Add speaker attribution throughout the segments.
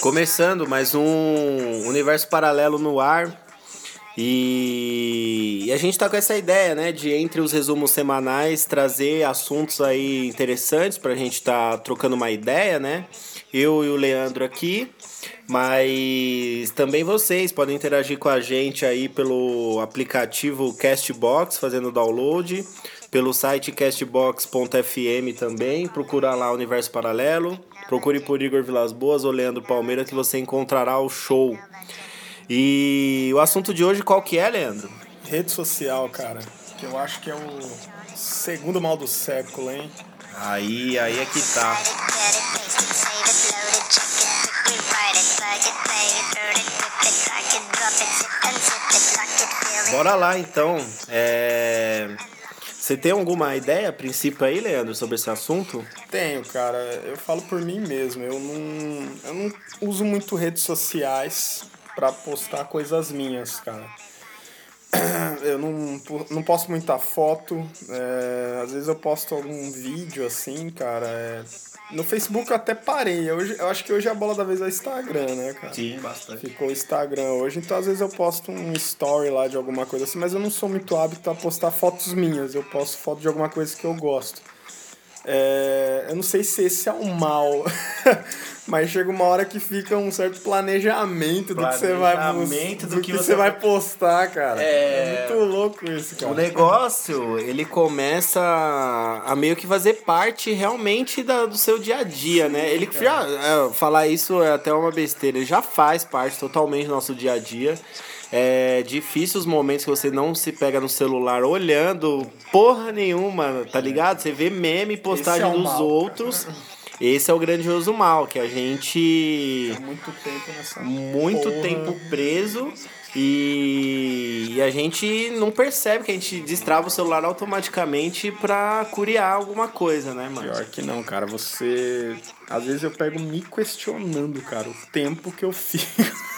Speaker 1: Começando mais um universo paralelo no ar. E, e a gente tá com essa ideia, né, de entre os resumos semanais trazer assuntos aí interessantes pra gente tá trocando uma ideia, né? Eu e o Leandro aqui, mas também vocês podem interagir com a gente aí pelo aplicativo Castbox, fazendo download, pelo site castbox.fm também, procura lá Universo Paralelo, procure por Igor Vilas Boas ou Leandro Palmeira que você encontrará o show. E o assunto de hoje qual que é, Leandro?
Speaker 2: Rede social, cara. Que eu acho que é o segundo mal do século, hein?
Speaker 1: Aí, aí é que tá. Bora lá então. É... Você tem alguma ideia, a princípio aí, Leandro, sobre esse assunto?
Speaker 2: Tenho, cara. Eu falo por mim mesmo. Eu não, eu não uso muito redes sociais para postar coisas minhas, cara. Eu não, não posto muita foto, é, às vezes eu posto algum vídeo assim, cara. É, no Facebook eu até parei. Hoje, eu acho que hoje a bola da vez é o Instagram, né, cara?
Speaker 1: Sim, bastante.
Speaker 2: Ficou o Instagram hoje, então às vezes eu posto um story lá de alguma coisa assim, mas eu não sou muito hábito a postar fotos minhas. Eu posto foto de alguma coisa que eu gosto. É, eu não sei se esse é o mal, mas chega uma hora que fica um certo planejamento, do que você vai
Speaker 1: do,
Speaker 2: do que, que, você vai postar, cara. É... é... muito louco isso, cara.
Speaker 1: O negócio, ele começa a meio que fazer parte realmente da, do seu dia a dia, né? Ele já é, falar isso é até uma besteira, ele já faz parte totalmente do nosso dia a dia. É difícil os momentos que você não se pega no celular olhando porra nenhuma, tá ligado? Você vê meme, postagem é dos mal, outros. Esse é o grandioso mal, que a gente.
Speaker 2: Há muito tempo nessa.
Speaker 1: Muito
Speaker 2: porra.
Speaker 1: tempo preso. E, e, a gente não percebe que a gente destrava o celular automaticamente pra curiar alguma coisa, né, mano?
Speaker 2: Pior que não, cara. Você. Às vezes eu pego me questionando, cara, o tempo que eu fico.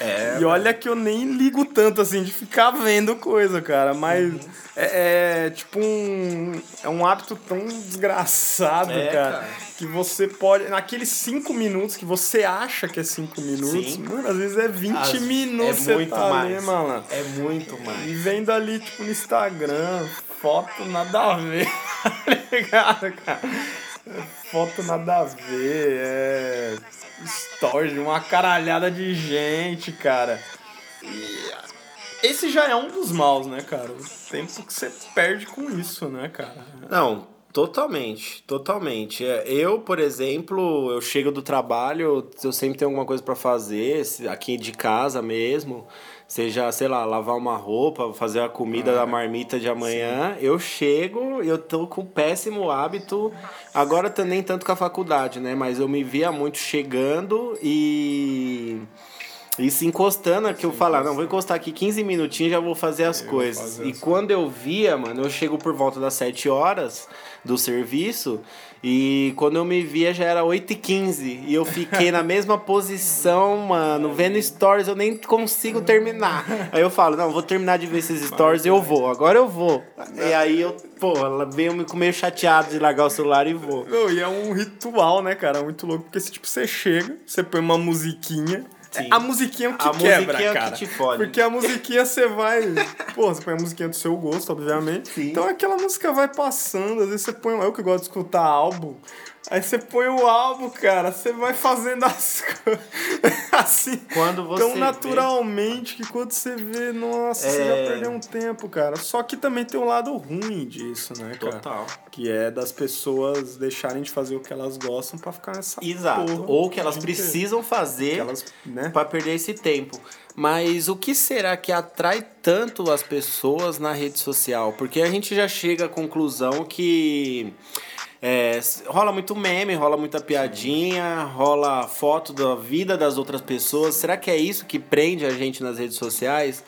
Speaker 2: É, e olha que eu nem ligo tanto assim de ficar vendo coisa, cara. Mas uhum. é, é, tipo um. É um hábito tão desgraçado, é, cara, cara, Que você pode. Naqueles 5 minutos que você acha que é 5 minutos, Sim. mano, às vezes é 20 As, minutos.
Speaker 1: É muito
Speaker 2: tá
Speaker 1: mais.
Speaker 2: Ali, mano.
Speaker 1: É muito mais.
Speaker 2: E vendo ali, tipo, no Instagram, foto nada a ver, tá ligado, cara? Foto nada a ver, é stories de uma caralhada de gente, cara. E esse já é um dos maus, né, cara? O tempo que você perde com isso, né, cara?
Speaker 1: Não, totalmente, totalmente. É, eu, por exemplo, eu chego do trabalho, eu sempre tenho alguma coisa para fazer, aqui de casa mesmo seja, sei lá, lavar uma roupa, fazer a comida ah, da marmita de amanhã, sim. eu chego, eu tô com péssimo hábito, agora nem tanto com a faculdade, né? Mas eu me via muito chegando e e se encostando, que eu falar, não, vou encostar aqui 15 minutinhos já vou fazer as eu coisas. Fazer e as quando coisas. eu via, mano, eu chego por volta das 7 horas do serviço, e quando eu me via já era 8h15. E eu fiquei na mesma posição, mano, vendo stories, eu nem consigo terminar. Aí eu falo, não, vou terminar de ver esses stories, eu vou, agora eu vou. E aí eu, pô, ela veio meio chateado de largar o celular e vou.
Speaker 2: Não, e é um ritual, né, cara? Muito louco, porque tipo, você chega, você põe uma musiquinha. Sim. A musiquinha é que a quebra,
Speaker 1: é
Speaker 2: cara.
Speaker 1: Que te fode.
Speaker 2: Porque a musiquinha você vai. Pô, você põe a musiquinha do seu gosto, obviamente. Sim. Então aquela música vai passando, às vezes você põe. Eu que gosto de escutar álbum. Aí você põe o álbum, cara, você vai fazendo as coisas assim.
Speaker 1: Quando você
Speaker 2: tão naturalmente vê... que quando você vê, nossa, é... você já é. perdeu um tempo, cara. Só que também tem um lado ruim disso, né, cara?
Speaker 1: Total.
Speaker 2: Que é das pessoas deixarem de fazer o que elas gostam para ficar nessa
Speaker 1: Exato. Ou que elas precisam fazer elas, né? para perder esse tempo. Mas o que será que atrai tanto as pessoas na rede social? Porque a gente já chega à conclusão que É, rola muito meme, rola muita piadinha, rola foto da vida das outras pessoas. Será que é isso que prende a gente nas redes sociais?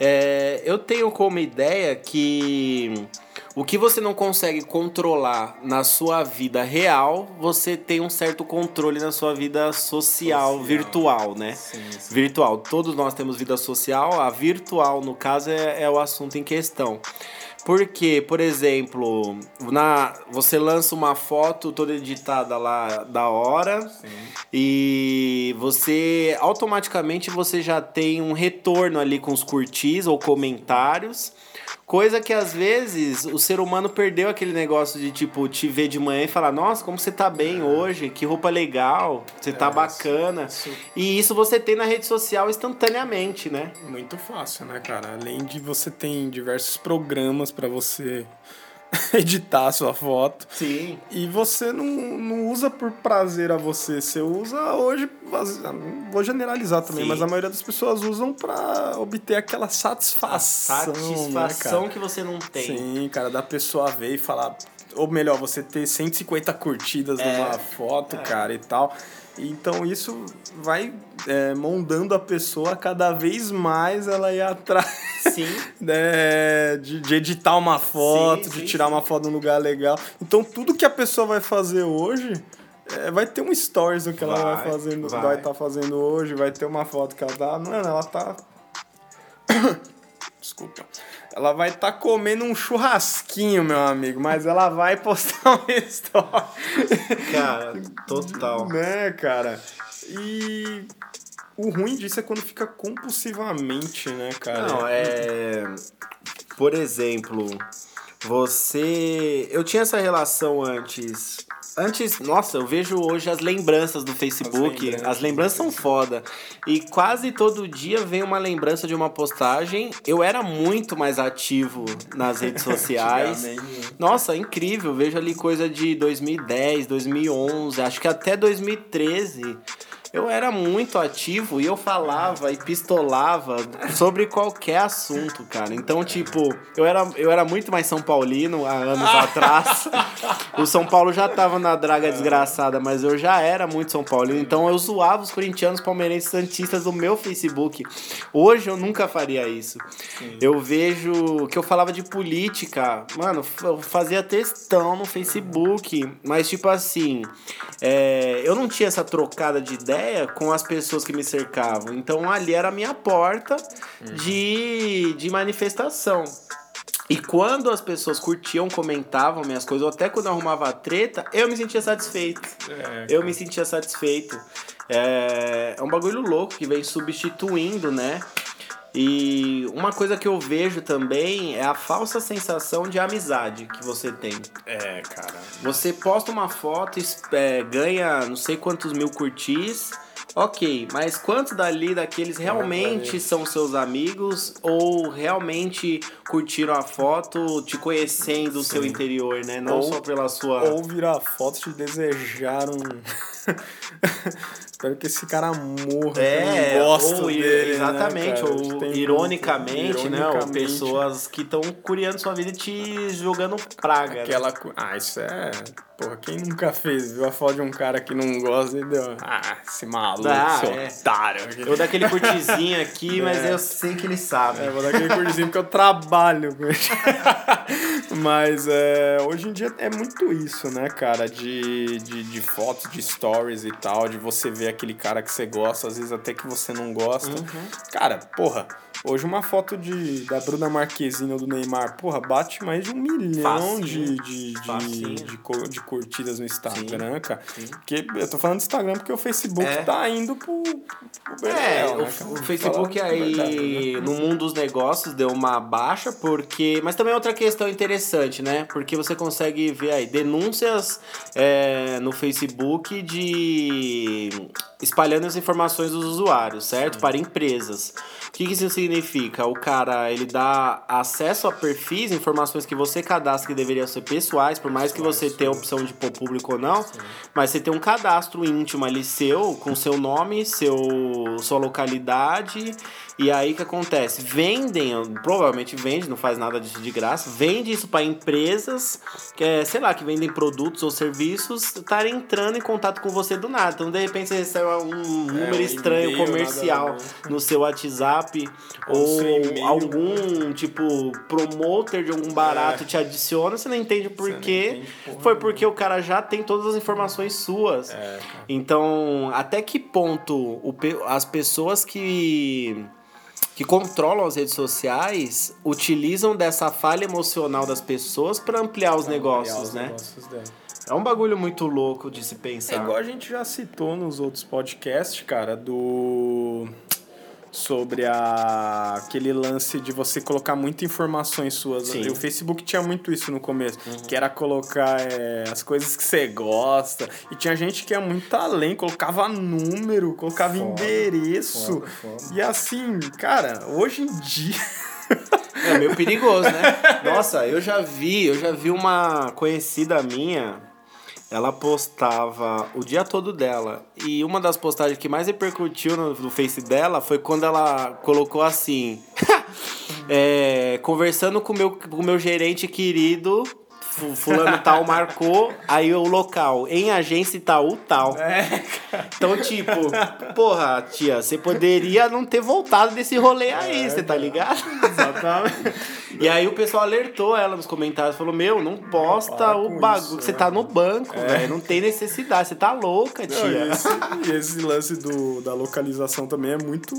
Speaker 1: É, eu tenho como ideia que o que você não consegue controlar na sua vida real, você tem um certo controle na sua vida social, social. virtual, né? Sim, sim. Virtual. Todos nós temos vida social, a virtual, no caso, é, é o assunto em questão. Porque, por exemplo, na, você lança uma foto toda editada lá da hora Sim. e você automaticamente você já tem um retorno ali com os curtis ou comentários. Coisa que às vezes o ser humano perdeu aquele negócio de tipo te ver de manhã e falar: "Nossa, como você tá bem é. hoje? Que roupa legal, você tá é, bacana". E isso você tem na rede social instantaneamente, né?
Speaker 2: Muito fácil, né, cara? Além de você tem diversos programas para você editar a sua foto.
Speaker 1: Sim.
Speaker 2: E você não, não usa por prazer a você, você usa hoje, vou generalizar também, Sim. mas a maioria das pessoas usam para obter aquela satisfação. A
Speaker 1: satisfação né, que você não tem.
Speaker 2: Sim, cara, da pessoa ver e falar, ou melhor, você ter 150 curtidas é. numa foto, é. cara, e tal. Então isso vai é, moldando a pessoa cada vez mais ela ir atrás
Speaker 1: sim.
Speaker 2: né, de, de editar uma foto, sim, de sim, tirar uma foto num lugar legal. Então tudo que a pessoa vai fazer hoje é, vai ter um stories do que vai, ela vai fazendo, vai estar tá fazendo hoje, vai ter uma foto que ela tá. Não, ela tá. Desculpa. Ela vai estar tá comendo um churrasquinho, meu amigo, mas ela vai postar uma história.
Speaker 1: Cara, total.
Speaker 2: né, cara? E o ruim disso é quando fica compulsivamente, né, cara?
Speaker 1: Não, é. Por exemplo, você. Eu tinha essa relação antes Antes, nossa, eu vejo hoje as lembranças do Facebook. As lembranças, as lembranças são foda. E quase todo dia vem uma lembrança de uma postagem. Eu era muito mais ativo nas redes sociais. nossa, incrível. Vejo ali coisa de 2010, 2011, acho que até 2013 eu era muito ativo e eu falava e pistolava sobre qualquer assunto, cara. Então, tipo, eu era, eu era muito mais São Paulino há anos atrás. O São Paulo já tava na draga desgraçada, mas eu já era muito São Paulino. Então eu zoava os corintianos, palmeirenses, santistas no meu Facebook. Hoje eu nunca faria isso. Sim. Eu vejo que eu falava de política. Mano, eu fazia textão no Facebook. Mas, tipo assim, é, eu não tinha essa trocada de ideia ideia com as pessoas que me cercavam. Então ali era a minha porta uhum. de, de manifestação. E quando as pessoas curtiam, comentavam minhas coisas, ou até quando eu arrumava treta, eu me sentia satisfeito. É, eu me sentia satisfeito. É, é um bagulho louco que vem substituindo, né? E uma coisa que eu vejo também é a falsa sensação de amizade que você tem.
Speaker 2: É, cara.
Speaker 1: Você posta uma foto, é, ganha não sei quantos mil curtis. Ok, mas quantos dali daqueles realmente são seus amigos ou realmente curtiram a foto te conhecendo Sim. o seu interior, né? Não ou, só pela sua.
Speaker 2: Ou virar foto te desejaram. Espero que esse cara morra.
Speaker 1: É, gosto ou, dele, né, exatamente. Né, ou ironicamente, né? Ou pessoas que estão curiando sua vida e te jogando praga.
Speaker 2: Né? Aquela. Né? Ah, isso é. Porra, quem nunca fez? Viu a foto de um cara que não gosta e deu. Ah, esse maluco, ah, seu é. otário.
Speaker 1: Eu vou dar aquele curtizinho aqui, é. mas eu sei que ele sabe.
Speaker 2: É, vou dar aquele curtizinho porque eu trabalho mas é, hoje em dia é muito isso, né, cara? De, de, de fotos, de stories e tal, de você ver aquele cara que você gosta, às vezes até que você não gosta. Uhum. Cara, porra, hoje uma foto de, da Bruna Marquezine ou do Neymar, porra, bate mais de um milhão de, de, de, de, de, curtidas no Instagram, Sim. cara. Sim. Porque eu tô falando do Instagram porque o Facebook é. tá indo pro. pro
Speaker 1: é, o, né, o Facebook aí, verdade, né? no mundo dos negócios, deu uma baixa, porque. Mas também é outra questão interessante, né? Porque você consegue ver aí denúncias é, no Facebook de espalhando as informações dos usuários, certo? Sim. Para empresas. O que, que isso significa? O cara, ele dá acesso a perfis, informações que você cadastra que deveriam ser pessoais, por mais que você tenha a opção de pôr público ou não, mas você tem um cadastro íntimo ali seu, com seu nome, seu, sua localidade, e aí o que acontece? Vendem, provavelmente vende, não faz nada disso de graça, vende isso para empresas, que é, sei lá, que vendem produtos ou serviços, estarem entrando em contato com você do nada. Então, de repente, você recebe um número
Speaker 2: um
Speaker 1: estranho comercial no seu WhatsApp,
Speaker 2: Ou
Speaker 1: algum, tipo, promoter de algum barato te adiciona, você não entende por
Speaker 2: É. não
Speaker 1: quê.
Speaker 2: entende porra
Speaker 1: Foi porque o cara já tem todas as informações suas.
Speaker 2: É.
Speaker 1: Então, até que ponto o as pessoas que que controlam as redes sociais utilizam dessa falha emocional das pessoas para ampliar os negócios,
Speaker 2: Ampliar os
Speaker 1: né?
Speaker 2: negócios dela.
Speaker 1: É um bagulho muito louco de se
Speaker 2: É
Speaker 1: pensar.
Speaker 2: igual a gente já citou nos outros podcasts, cara, do. Sobre a... aquele lance de você colocar muitas informações suas.
Speaker 1: Sim.
Speaker 2: O Facebook tinha muito isso no começo, que era colocar é, as coisas que você gosta. E tinha gente que ia muito além, colocava número, colocava
Speaker 1: Foda,
Speaker 2: endereço.
Speaker 1: foda, foda.
Speaker 2: E assim, cara, hoje em dia.
Speaker 1: É meio perigoso, né? Nossa, eu já vi, eu já vi uma conhecida minha, ela postava o dia todo dela. E uma das postagens que mais repercutiu no, no Face dela foi quando ela colocou assim: é, conversando com meu, o meu gerente querido. Fu- Fulano tal marcou, aí o local, em agência Itaú tal.
Speaker 2: É,
Speaker 1: Então, tipo, porra, tia, você poderia não ter voltado desse rolê aí, você tá ligado?
Speaker 2: exatamente.
Speaker 1: E aí o pessoal alertou ela nos comentários, falou, meu, não posta
Speaker 2: para
Speaker 1: o bagulho, você tá no banco, velho, não tem necessidade, você tá louca,
Speaker 2: Não, e,
Speaker 1: tia.
Speaker 2: esse, e esse lance do, da localização também é muito.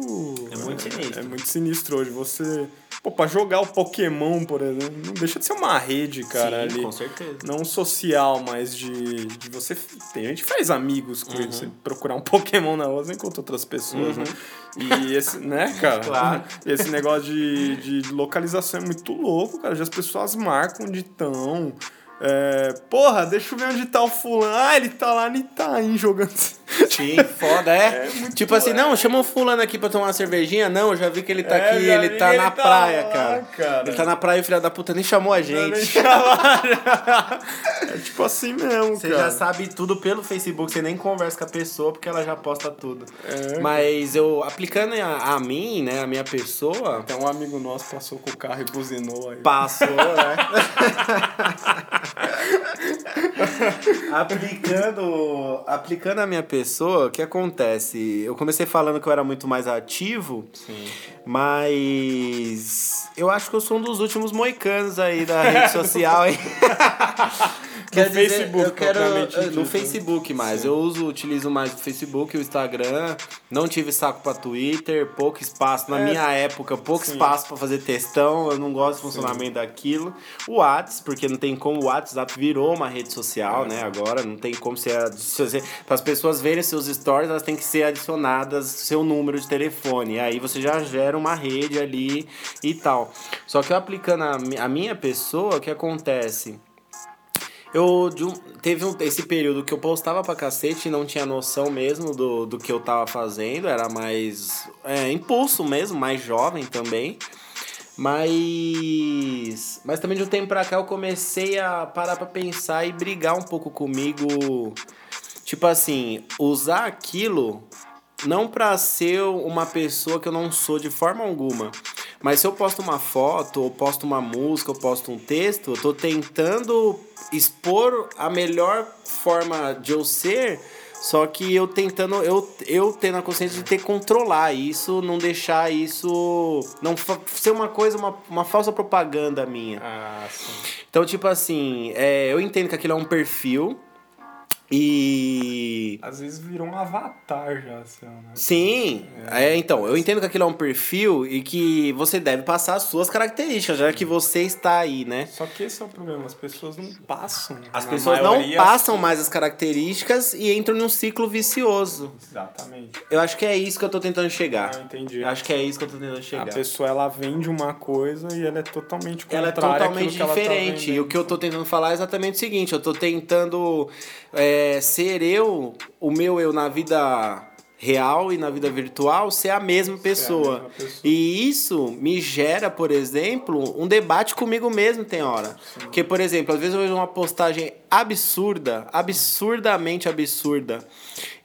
Speaker 1: É muito sinistro.
Speaker 2: É muito sinistro hoje. Você. Pô, pra jogar o Pokémon, por exemplo, não deixa de ser uma rede, cara,
Speaker 1: Sim,
Speaker 2: ali.
Speaker 1: com certeza.
Speaker 2: Não social, mas de, de você. Tem gente que faz amigos com
Speaker 1: Uhum.
Speaker 2: isso. Você procurar um Pokémon na rua, você encontra outras pessoas, né? E esse, né, cara?
Speaker 1: Claro.
Speaker 2: Esse negócio de, de localização é muito louco, cara. Já as pessoas marcam onde estão. É, porra, deixa eu ver onde tá o fulano. Ah, ele tá lá no Itaim jogando.
Speaker 1: Sim, foda, é.
Speaker 2: É
Speaker 1: tipo assim,
Speaker 2: é.
Speaker 1: não, chama o fulano aqui pra tomar uma cervejinha. Não, eu já vi que ele tá
Speaker 2: É,
Speaker 1: aqui,
Speaker 2: já
Speaker 1: ele tá na
Speaker 2: ele tá
Speaker 1: praia,
Speaker 2: lá,
Speaker 1: cara.
Speaker 2: cara.
Speaker 1: Ele tá na praia e o filho da puta nem chamou a
Speaker 2: nem
Speaker 1: gente.
Speaker 2: chamar. é tipo assim mesmo,
Speaker 1: Você
Speaker 2: cara.
Speaker 1: já sabe tudo pelo Facebook, você nem conversa com a pessoa porque ela já posta tudo.
Speaker 2: É.
Speaker 1: Mas eu, aplicando a, a mim, né, a minha pessoa,
Speaker 2: Até um amigo nosso passou com o carro e buzinou aí.
Speaker 1: Passou, né? aplicando, aplicando a minha pessoa, o que acontece? Eu comecei falando que eu era muito mais ativo,
Speaker 2: Sim.
Speaker 1: mas eu acho que eu sou um dos últimos moicanos aí da rede social. Hein? Quer dizer,
Speaker 2: Facebook,
Speaker 1: eu quero eh, no
Speaker 2: dito.
Speaker 1: Facebook mais.
Speaker 2: Sim.
Speaker 1: Eu uso, utilizo mais o Facebook e o Instagram. Não tive saco pra Twitter, pouco espaço na
Speaker 2: É,
Speaker 1: minha época, pouco
Speaker 2: sim.
Speaker 1: espaço pra fazer textão. Eu não gosto do funcionamento daquilo. O Whats, porque não tem como o WhatsApp virou uma rede social, né? Agora não tem como ser para as pessoas verem seus stories, elas têm que ser adicionadas seu número de telefone. E aí você já gera uma rede ali e tal. Só que eu aplicando a, a minha pessoa, o que acontece? Eu um- teve um, esse período que eu postava pra cacete e não tinha noção mesmo do, do que eu tava fazendo, era mais é, impulso mesmo, mais jovem também. Mas. Mas também de um tempo pra cá eu comecei a parar pra pensar e brigar um pouco comigo. Tipo assim, usar aquilo não pra ser uma pessoa que eu não sou de forma alguma. Mas se eu posto uma foto, ou posto uma música, ou posto um texto, eu tô tentando expor a melhor forma de eu ser, só que eu tentando, eu, eu tendo a consciência de ter que controlar isso, não deixar isso. Não ser uma coisa, uma, uma falsa propaganda minha.
Speaker 2: Ah, sim.
Speaker 1: Então, tipo assim, é, eu entendo que aquilo é um perfil. E.
Speaker 2: Às vezes virou um avatar já, seu, né?
Speaker 1: Sim, é, então, eu entendo que aquilo é um perfil e que você deve passar as suas características, já que você está aí, né?
Speaker 2: Só que esse é o problema, as pessoas não passam.
Speaker 1: As
Speaker 2: Na
Speaker 1: pessoas
Speaker 2: maioria,
Speaker 1: não passam mais as características e entram num ciclo vicioso.
Speaker 2: Exatamente.
Speaker 1: Eu acho que é isso que eu tô tentando chegar.
Speaker 2: Ah, entendi.
Speaker 1: Eu acho que é isso que eu tô tentando
Speaker 2: A
Speaker 1: chegar.
Speaker 2: pessoa, ela vende uma coisa e ela é totalmente
Speaker 1: Ela é totalmente
Speaker 2: tá
Speaker 1: diferente. e
Speaker 2: vendendo.
Speaker 1: o que eu tô tentando falar é exatamente o seguinte: eu tô tentando é, ser eu, o meu eu na vida real e na vida virtual ser a mesma pessoa.
Speaker 2: mesma pessoa.
Speaker 1: E isso me gera, por exemplo, um debate comigo mesmo tem hora. Porque, por exemplo, às vezes eu vejo uma postagem absurda, absurdamente absurda.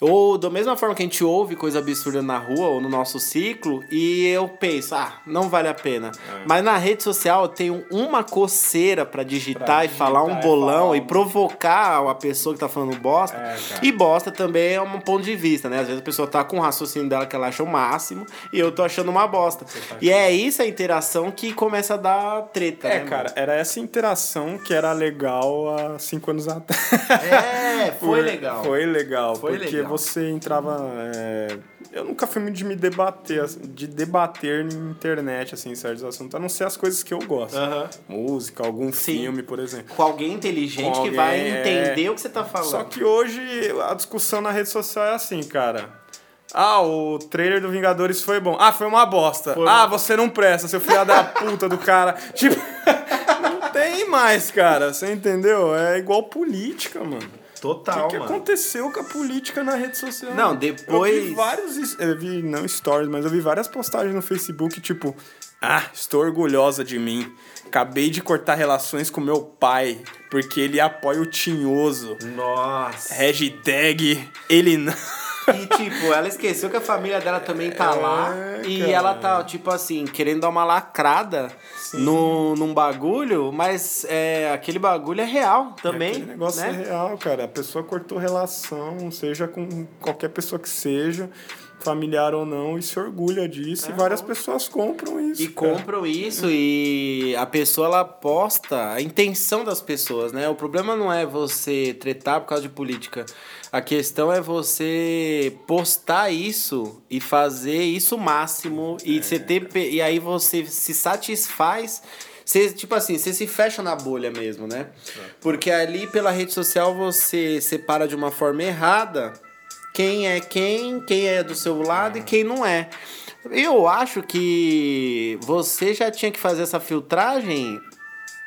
Speaker 1: Ou da mesma forma que a gente ouve coisa absurda na rua ou no nosso ciclo, e eu penso, ah, não vale a pena.
Speaker 2: É.
Speaker 1: Mas na rede social eu tenho uma coceira pra digitar
Speaker 2: Pra
Speaker 1: e falar um
Speaker 2: digitar
Speaker 1: bolão
Speaker 2: falar
Speaker 1: e provocar a pessoa que tá falando bosta.
Speaker 2: É,
Speaker 1: e bosta também é um ponto de vista, né? Às vezes a pessoa tá com o raciocínio dela que ela acha o máximo e eu tô achando uma bosta.
Speaker 2: tá
Speaker 1: e é isso a interação que começa a dar treta,
Speaker 2: É,
Speaker 1: né?
Speaker 2: cara, era essa interação que era legal há cinco anos atrás.
Speaker 1: É, foi legal.
Speaker 2: Foi legal,
Speaker 1: Foi
Speaker 2: porque
Speaker 1: legal.
Speaker 2: você entrava. é, Eu nunca fui muito de me debater, de debater na internet, assim, certos assuntos, a não ser as coisas que eu gosto.
Speaker 1: Aham.
Speaker 2: Música, algum
Speaker 1: Sim.
Speaker 2: filme, por exemplo.
Speaker 1: Com alguém inteligente
Speaker 2: Com
Speaker 1: que vai
Speaker 2: alguém, é.
Speaker 1: entender o que você tá falando.
Speaker 2: Só que hoje a discussão na rede social é assim, cara. Ah, o trailer do Vingadores foi bom. Ah, foi uma bosta.
Speaker 1: Foi
Speaker 2: ah,
Speaker 1: uma-
Speaker 2: você não presta, seu filho da puta do cara. Tipo, tem mais, cara. Você entendeu? É igual política, mano.
Speaker 1: Total,
Speaker 2: o que, que aconteceu com a política na rede social?
Speaker 1: Não,
Speaker 2: Eu
Speaker 1: depois-
Speaker 2: vi vários. Eu vi, não stories, mas eu vi várias postagens no Facebook, tipo. Ah, estou orgulhosa de mim. Acabei de cortar relações com meu pai, porque ele apoia o tinhoso.
Speaker 1: Nossa.
Speaker 2: Hashtag ele não.
Speaker 1: E, tipo, ela esqueceu que a família dela também tá lá. E
Speaker 2: cara.
Speaker 1: ela tá, tipo assim, querendo dar uma lacrada no, num bagulho, mas é, aquele bagulho é real também.
Speaker 2: Aquele negócio
Speaker 1: né?
Speaker 2: é real, cara. A pessoa cortou relação, seja com qualquer pessoa que seja, familiar ou não, e se orgulha disso. e várias pessoas compram isso.
Speaker 1: E
Speaker 2: cara.
Speaker 1: compram isso e a pessoa ela posta a intenção das pessoas, né? O problema não é você tretar por causa de política. A questão é você postar isso e fazer isso máximo e você ter e aí você se satisfaz você, tipo assim, você se fecha na bolha mesmo, né? Porque ali pela rede social você separa de uma forma errada quem é quem, quem é do seu lado e quem não é. Eu acho que você já tinha que fazer essa filtragem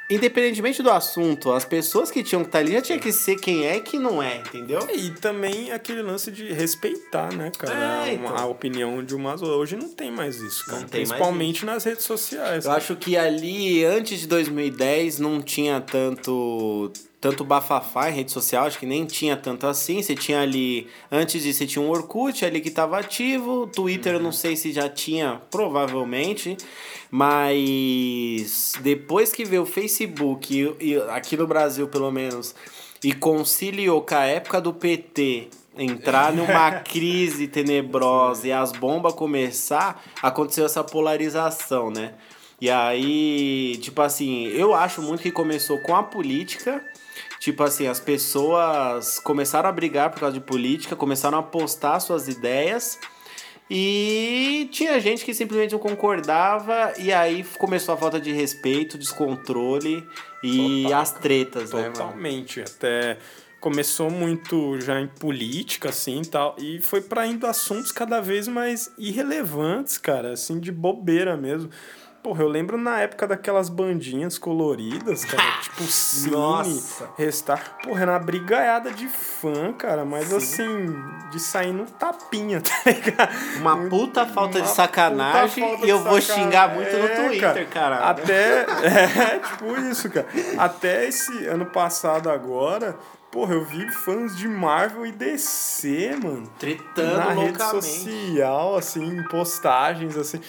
Speaker 1: independentemente do assunto. As pessoas que tinham que estar ali já tinha que ser quem é e quem não é, entendeu?
Speaker 2: E também aquele lance de respeitar, né, cara?
Speaker 1: É, então.
Speaker 2: a opinião de umas Hoje não tem mais isso, cara.
Speaker 1: Não tem
Speaker 2: Principalmente nas redes sociais.
Speaker 1: Eu acho que ali, antes de 2010, não tinha tanto tanto bafafá em rede social, acho que nem tinha tanto assim. Você tinha ali, antes disso, você tinha um Orkut ali que estava ativo, Twitter eu não sei se já tinha, provavelmente, mas depois que veio o Facebook, e, e aqui no Brasil pelo menos, e conciliou com a época do PT entrar numa crise tenebrosa e as bombas começar, aconteceu essa polarização, né? E aí, tipo assim, eu acho muito que começou com a política. Tipo assim, as pessoas começaram a brigar por causa de política, começaram a postar suas ideias. E tinha gente que simplesmente não concordava, e aí começou a falta de respeito, descontrole e
Speaker 2: Total.
Speaker 1: as tretas, né, mano?
Speaker 2: Totalmente. Até começou muito já em política, assim, tal. E foi pra indo assuntos cada vez mais irrelevantes, cara. Assim, de bobeira mesmo. Porra, eu lembro na época daquelas bandinhas coloridas, cara. tipo, Cine,
Speaker 1: Nossa.
Speaker 2: Restar. Porra, era uma brigaiada de fã, cara. Mas assim, de sair no tapinha, tá ligado?
Speaker 1: Uma puta falta de
Speaker 2: Uma
Speaker 1: sacanagem
Speaker 2: puta falta
Speaker 1: e eu
Speaker 2: de
Speaker 1: vou
Speaker 2: sacanagem.
Speaker 1: xingar muito no
Speaker 2: É,
Speaker 1: Twitter, cara.
Speaker 2: Até. É, tipo isso, cara. Até esse ano passado agora, porra, eu vi fãs de Marvel e DC, mano.
Speaker 1: Tretando
Speaker 2: na rede
Speaker 1: loucamente.
Speaker 2: social, assim, em postagens, assim.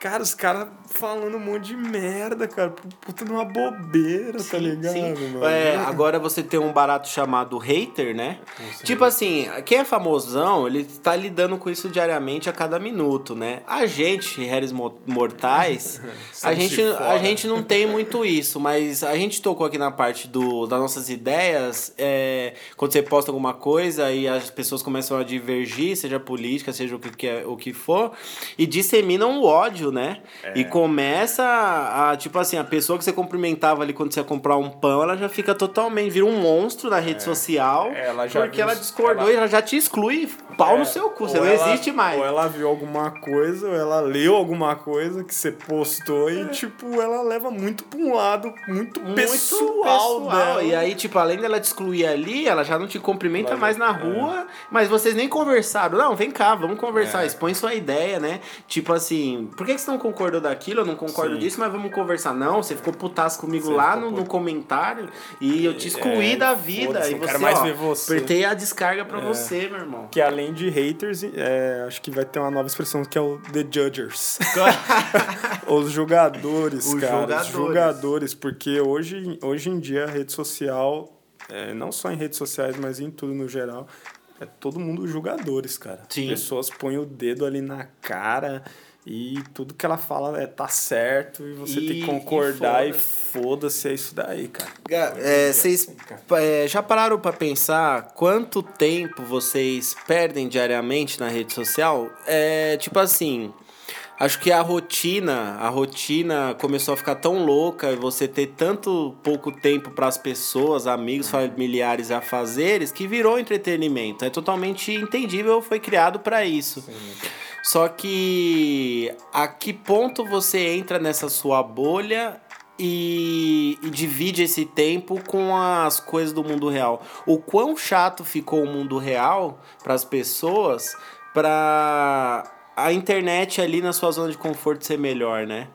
Speaker 2: Cara, os caras falando um monte de merda, cara. Puta numa bobeira, tá ligado, mano?
Speaker 1: É, agora você tem um barato chamado hater, né? Tipo assim, quem é famosão, ele tá lidando com isso diariamente a cada minuto, né? A gente, réis mo- mortais, a gente, a gente não tem muito isso, mas a gente tocou aqui na parte do, das nossas ideias, é, quando você posta alguma coisa e as pessoas começam a divergir, seja política, seja o que, é- o que for, e disseminam o ódio né? E começa a, tipo assim, a pessoa que você cumprimentava ali quando você ia comprar um pão, ela já fica totalmente, vira um monstro na rede social.
Speaker 2: Ela já
Speaker 1: porque
Speaker 2: viu-
Speaker 1: ela discordou
Speaker 2: ela-
Speaker 1: e ela já te exclui, pau no seu cu, você não
Speaker 2: ela-
Speaker 1: existe mais.
Speaker 2: Ou ela viu alguma coisa, ou ela leu alguma coisa que você postou e, tipo, ela leva muito pra um lado muito,
Speaker 1: Muito
Speaker 2: pessoal, dela.
Speaker 1: E aí, tipo, além dela te excluir ali, ela já não te cumprimenta
Speaker 2: Ela
Speaker 1: mais na rua, mas vocês nem conversaram. Não, vem cá, vamos conversar,
Speaker 2: É.
Speaker 1: expõe sua ideia, né? Tipo assim, por que que você não concordou daquilo? Eu não concordo
Speaker 2: Sim.
Speaker 1: disso, mas vamos conversar. Não, você ficou putaço comigo
Speaker 2: Você
Speaker 1: lá no, no comentário e eu te excluí
Speaker 2: É,
Speaker 1: da vida. E você,
Speaker 2: quero mais
Speaker 1: ó,
Speaker 2: ver você.
Speaker 1: apertei a descarga pra
Speaker 2: É.
Speaker 1: você, meu irmão.
Speaker 2: Que além de haters, é, acho que vai ter uma nova expressão que é o The Judgers. Os jogadores,
Speaker 1: Os
Speaker 2: cara.
Speaker 1: jogadores.
Speaker 2: Os jogadores, porque hoje, hoje em dia a rede social, é, não só em redes sociais, mas em tudo no geral, é todo mundo jogadores, cara.
Speaker 1: Sim.
Speaker 2: Pessoas põem o dedo ali na cara e tudo que ela fala é tá certo e você tem
Speaker 1: E-
Speaker 2: que concordar
Speaker 1: e
Speaker 2: foda-se, é isso daí, cara.
Speaker 1: É, vocês é, já pararam pra pensar quanto tempo vocês perdem diariamente na rede social? É tipo assim. Acho que a rotina, a rotina começou a ficar tão louca e você ter tanto pouco tempo para as pessoas, amigos, familiares a fazeres que virou entretenimento. É totalmente entendível, foi criado para isso. Só que a que ponto você entra nessa sua bolha e, e divide esse tempo com as coisas do mundo real? O quão chato ficou o mundo real para as pessoas para a internet ali na sua zona de conforto ser melhor, né?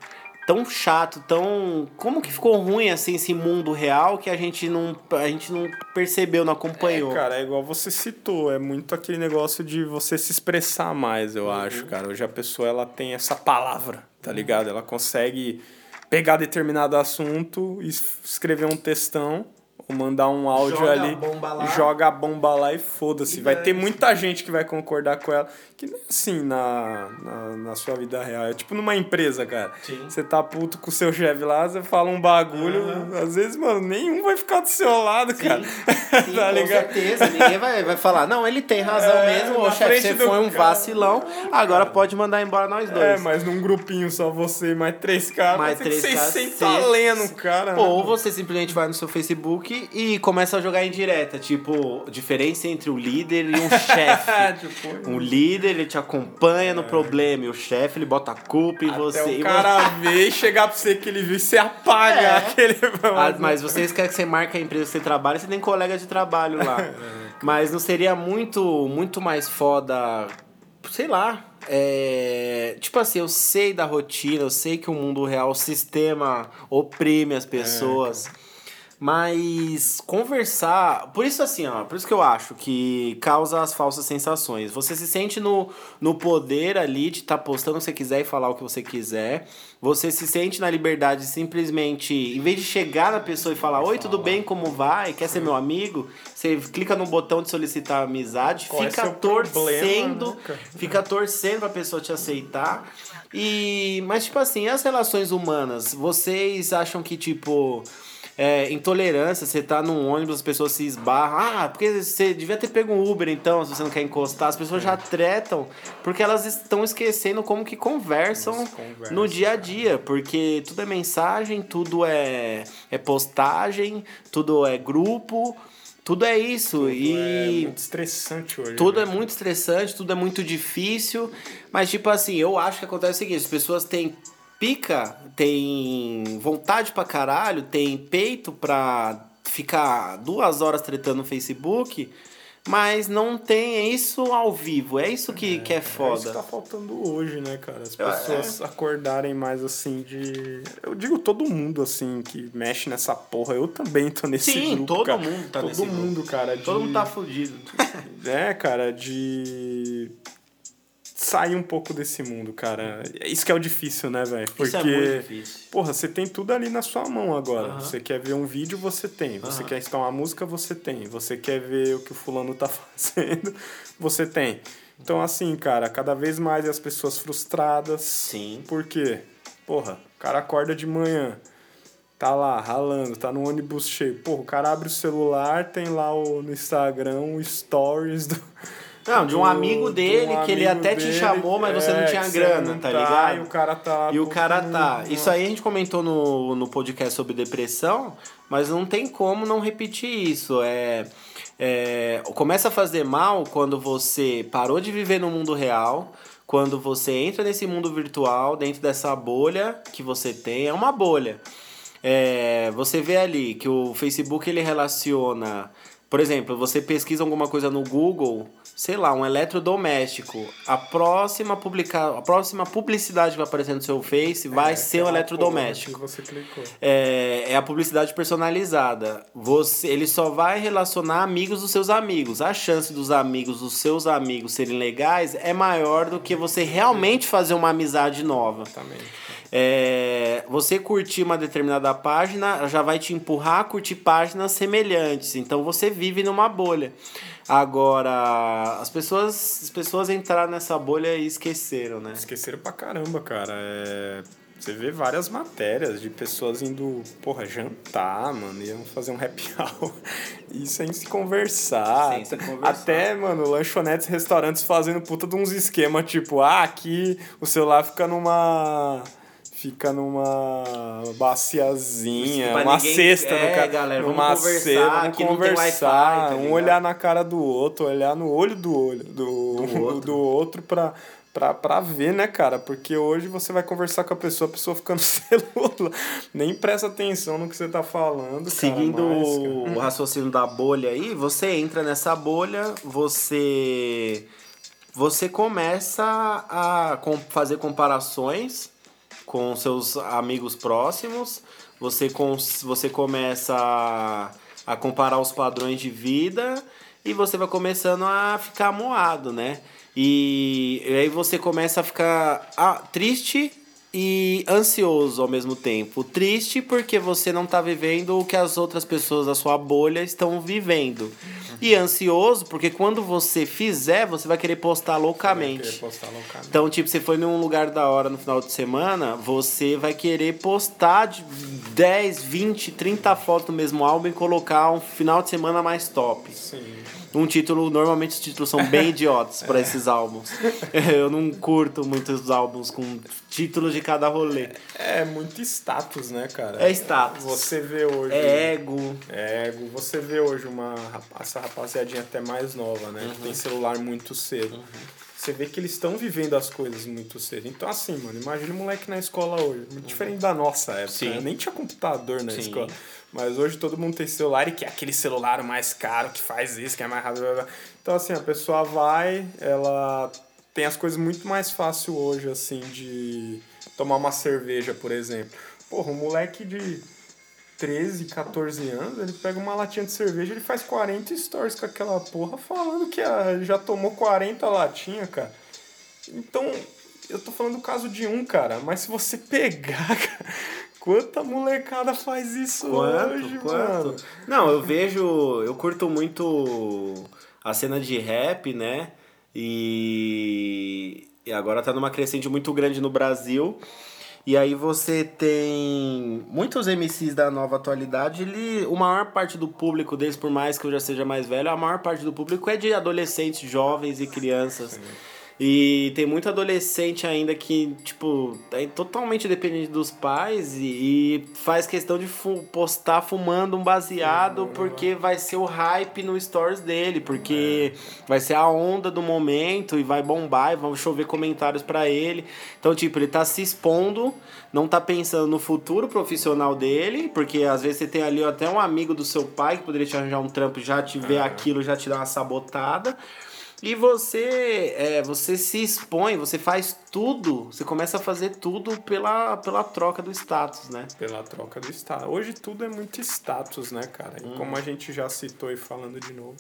Speaker 1: Tão chato, tão. Como que ficou ruim assim esse mundo real que a gente não, a gente não percebeu, não acompanhou?
Speaker 2: É, cara, é igual você citou, é muito aquele negócio de você se expressar mais, eu
Speaker 1: Uhum.
Speaker 2: acho, cara. Hoje a pessoa ela tem essa palavra, tá ligado? Ela consegue pegar determinado assunto e es- escrever um textão ou mandar um áudio
Speaker 1: Joga a
Speaker 2: ali,
Speaker 1: bomba lá.
Speaker 2: joga a bomba lá e foda-se. Vai ter muita gente que vai concordar com ela, que não é assim na, na, na sua vida real. É tipo numa empresa, cara.
Speaker 1: Sim.
Speaker 2: Você tá puto com o seu chefe lá, você fala um bagulho, às vezes, mano, nenhum vai ficar do seu lado, cara.
Speaker 1: Sim,
Speaker 2: tá
Speaker 1: com
Speaker 2: ligado?
Speaker 1: certeza. Ninguém vai, vai falar, não, ele tem razão
Speaker 2: É,
Speaker 1: mesmo, ô
Speaker 2: na
Speaker 1: chefe, você
Speaker 2: do
Speaker 1: foi um
Speaker 2: cara.
Speaker 1: vacilão, agora pode mandar embora nós dois.
Speaker 2: É, mas num grupinho só você e mais três caras,
Speaker 1: Mais três caras,
Speaker 2: 600
Speaker 1: cê-
Speaker 2: talento, cara.
Speaker 1: Ou
Speaker 2: né?
Speaker 1: você simplesmente vai no seu Facebook e começa a jogar em direta, tipo, diferença entre o líder e um chefe.
Speaker 2: tipo,
Speaker 1: Um líder, ele te acompanha no problema, e o chefe, ele bota a culpa em você.
Speaker 2: até
Speaker 1: e
Speaker 2: o cara ver e chegar pra você que ele viu e você apaga
Speaker 1: É.
Speaker 2: aquele...
Speaker 1: Ah, mas vocês querem que você marque a empresa que você trabalha, você tem colega de trabalho lá.
Speaker 2: É,
Speaker 1: mas não seria muito, muito mais foda, sei lá. é, tipo assim, eu sei da rotina, eu sei que o mundo real, o sistema oprime as pessoas. Mas conversar. Por isso, assim, ó. Por isso que eu acho que causa as falsas sensações. Você se sente no, no poder ali de estar postando o que você quiser e falar o que você quiser. Você se sente na liberdade de simplesmente, em vez de chegar na pessoa e falar: Oi, tudo bem? Como vai? Quer ser meu amigo? Você clica no botão de solicitar amizade,
Speaker 2: Qual é
Speaker 1: fica
Speaker 2: problema,
Speaker 1: torcendo,
Speaker 2: né, cara?
Speaker 1: fica torcendo pra pessoa te aceitar. E. Mas, tipo assim, as relações humanas, vocês acham que, tipo. É, intolerância, você tá num ônibus, as pessoas se esbarram. Ah, porque você devia ter pego um Uber então, se você não quer encostar. As pessoas já tretam porque elas estão esquecendo como que conversam
Speaker 2: Elas conversam,
Speaker 1: no dia a dia. Porque tudo é mensagem, tudo é, é postagem, tudo é grupo, tudo é isso. e
Speaker 2: É muito estressante hoje.
Speaker 1: tudo é
Speaker 2: né?
Speaker 1: muito estressante, tudo é muito difícil. Mas, tipo assim, eu acho que acontece o seguinte: as pessoas têm pica, têm vontade pra caralho, têm peito pra ficar duas horas tretando no Facebook, mas não tem isso ao vivo. É isso que é, que é
Speaker 2: É isso que
Speaker 1: foda.
Speaker 2: tá faltando hoje, né, cara? As pessoas acordarem mais assim de. Eu digo todo mundo assim que mexe nessa porra. Eu também tô nesse
Speaker 1: Sim,
Speaker 2: grupo.
Speaker 1: todo
Speaker 2: cara.
Speaker 1: mundo tá
Speaker 2: todo
Speaker 1: nesse grupo.
Speaker 2: mundo, cara.
Speaker 1: Todo
Speaker 2: de-
Speaker 1: mundo tá fudido.
Speaker 2: É, cara, de sair um pouco desse mundo, cara. Isso que é o difícil, né, velho? Porque
Speaker 1: Isso é muito difícil.
Speaker 2: Porra, você tem tudo ali na sua mão agora. Você quer ver um vídeo, você tem. Você quer escutar uma música, você tem. Você quer ver o que o fulano tá fazendo, você tem. Então, assim, cara, cada vez mais as pessoas frustradas.
Speaker 1: Sim.
Speaker 2: Por quê? Porra, o cara acorda de manhã, tá lá, ralando, tá no ônibus cheio. Porra, o cara abre o celular, tem lá o, no Instagram o stories do,
Speaker 1: Não, de um
Speaker 2: do-
Speaker 1: amigo
Speaker 2: de
Speaker 1: dele
Speaker 2: um
Speaker 1: que ele até te
Speaker 2: dele,
Speaker 1: chamou, mas você não
Speaker 2: é,
Speaker 1: tinha grana,
Speaker 2: não
Speaker 1: tá ligado?
Speaker 2: E o cara tá.
Speaker 1: E o cara tá. Isso aí a gente comentou no, no podcast sobre depressão, mas não tem como não repetir isso. É, é, começa a fazer mal quando você parou de viver no mundo real, quando você entra nesse mundo virtual, dentro dessa bolha que você tem. É uma bolha. É, você vê ali que o Facebook ele relaciona. Por exemplo, você pesquisa alguma coisa no Google, sei lá, um eletrodoméstico. A próxima, publica... a próxima publicidade que vai aparecer no seu Face vai
Speaker 2: É,
Speaker 1: ser um
Speaker 2: aquela
Speaker 1: eletrodoméstico.
Speaker 2: Você clicou.
Speaker 1: É, é a publicidade personalizada. Você, ele só vai relacionar amigos dos seus amigos. A chance dos amigos dos seus amigos serem legais é maior do que você realmente fazer uma amizade nova.
Speaker 2: Exatamente.
Speaker 1: É, você curtir uma determinada página já vai te empurrar a curtir páginas semelhantes. Então você vive numa bolha. Agora, as pessoas, as pessoas entraram nessa bolha e esqueceram, né?
Speaker 2: Esqueceram pra caramba, cara. É... Você vê várias matérias de pessoas indo, porra, jantar, mano, iam fazer um happy hour. E sem se conversar.
Speaker 1: Sem se conversar.
Speaker 2: Até, mano, lanchonetes, restaurantes fazendo puta de uns esquemas, tipo, ah, aqui o celular fica numa. Fica numa baciazinha,
Speaker 1: Pra
Speaker 2: uma
Speaker 1: ninguém-
Speaker 2: cesta
Speaker 1: é,
Speaker 2: no ca...
Speaker 1: galera, vamos
Speaker 2: numa
Speaker 1: conversar,
Speaker 2: cesta, vamos conversar,
Speaker 1: tá
Speaker 2: um olhar na cara do outro, olhar no olho do olho, do,
Speaker 1: Do outro.
Speaker 2: do outro pra, pra, pra ver, né, cara? Porque hoje você vai conversar com a pessoa, a pessoa fica no celular, nem presta atenção no que você tá falando,
Speaker 1: Seguindo
Speaker 2: cara, cara,
Speaker 1: o raciocínio da bolha aí, você entra nessa bolha, você você começa a fazer comparações com seus amigos próximos, você, você começa a, a comparar os padrões de vida e você vai começando a ficar moado, né? E, e aí você começa a ficar ah, triste e ansioso ao mesmo tempo. Triste porque você não tá vivendo o que as outras pessoas da sua bolha estão vivendo. E ansioso porque quando você fizer, você vai querer postar
Speaker 2: vai querer
Speaker 1: loucamente.
Speaker 2: postar loucamente.
Speaker 1: Então, tipo, você foi num lugar da hora no final de semana, você vai querer postar de 10, 20, 30 fotos do mesmo álbum e colocar um final de semana mais top.
Speaker 2: Sim.
Speaker 1: Um título, normalmente os títulos são bem idiotas pra esses álbuns. Eu não curto muitos álbuns com títulos de cada rolê.
Speaker 2: É muito status, né, cara?
Speaker 1: É status.
Speaker 2: Você vê hoje.
Speaker 1: É ego.
Speaker 2: É, ego. Você vê hoje uma essa rapaziadinha até mais nova, né? Que tem celular muito cedo. Você vê que eles estão vivendo as coisas muito cedo. Então, assim, mano, imagina o moleque na escola hoje. Muito diferente da nossa época.
Speaker 1: Sim.
Speaker 2: né? Nem tinha computador na
Speaker 1: Sim.
Speaker 2: escola. Mas hoje todo mundo tem celular e quer aquele celular mais caro, que faz isso, que é mais rápido. Então, assim, a pessoa vai, ela tem as coisas muito mais fácil hoje, assim, de tomar uma cerveja, por exemplo. Porra, um moleque de 13, 14 anos, ele pega uma latinha de cerveja, ele faz 40 stories com aquela porra falando que já tomou 40 latinhas, cara. Então, eu tô falando do caso de um, cara, mas se você pegar, cara, quanta molecada faz isso hoje, mano?
Speaker 1: Não, eu vejo. Eu curto muito a cena de rap, né? E, e agora tá numa crescente muito grande no Brasil. E aí você tem muitos MCs da nova atualidade, ele, a maior parte do público deles, por mais que eu já seja mais velho, a maior parte do público é de adolescentes, jovens e crianças. E tem muito adolescente ainda que, tipo, é totalmente dependente dos pais e, e faz questão de fu- postar fumando um baseado porque vai ser o hype no stories dele, porque vai ser a onda do momento e vai bombar e vão chover comentários pra ele. Então, tipo, ele tá se expondo, não tá pensando no futuro profissional dele, porque às vezes você tem ali até um amigo do seu pai que poderia te arranjar um trampo e já te ver aquilo, já te dá uma sabotada. E você, é, você se expõe, você faz tudo, você começa a fazer tudo pela, pela troca do status, né?
Speaker 2: Pela troca do status. Hoje tudo é muito status, né, cara? E
Speaker 1: Hum.
Speaker 2: como a gente já citou e falando de novo,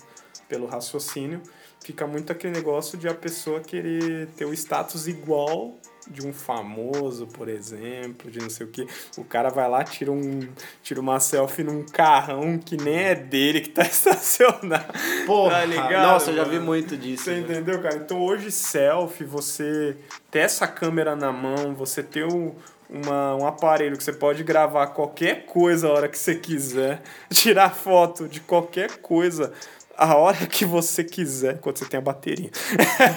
Speaker 2: pelo raciocínio, fica muito aquele negócio de a pessoa querer ter o status igual de um famoso, por exemplo, de não sei o que. O cara vai lá, tira, um, tira uma selfie num carrão que nem é dele, que tá estacionado.
Speaker 1: Porra,
Speaker 2: tá ligado?
Speaker 1: nossa, eu já vi muito disso.
Speaker 2: Você
Speaker 1: né?
Speaker 2: entendeu, cara? Então hoje selfie, você ter essa câmera na mão, você ter um, uma, um aparelho que você pode gravar qualquer coisa a hora que você quiser, tirar foto de qualquer coisa a hora que você quiser, quando você tem a bateria.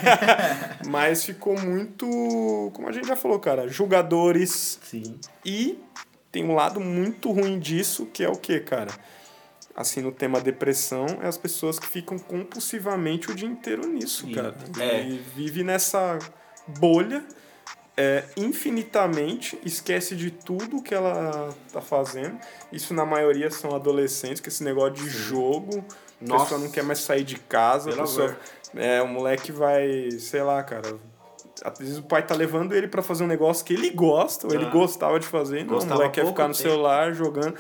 Speaker 2: Mas ficou muito, como a gente já falou, cara, julgadores.
Speaker 1: Sim.
Speaker 2: E tem um lado muito ruim disso, que é o que, cara? Assim, no tema depressão, é as pessoas que ficam compulsivamente o dia inteiro nisso,
Speaker 1: Sim.
Speaker 2: cara.
Speaker 1: É.
Speaker 2: E vive nessa bolha é, infinitamente, esquece de tudo que ela tá fazendo. Isso na maioria são adolescentes, que esse negócio de jogo, a
Speaker 1: Nossa.
Speaker 2: pessoa não quer mais sair de casa, a
Speaker 1: Pelo
Speaker 2: pessoa,
Speaker 1: amor.
Speaker 2: é, o moleque vai, sei lá, cara. Às vezes o pai tá levando ele pra fazer um negócio que ele gosta, ou ele
Speaker 1: Ah.
Speaker 2: gostava de fazer, não, o moleque quer ficar no
Speaker 1: tempo.
Speaker 2: celular jogando.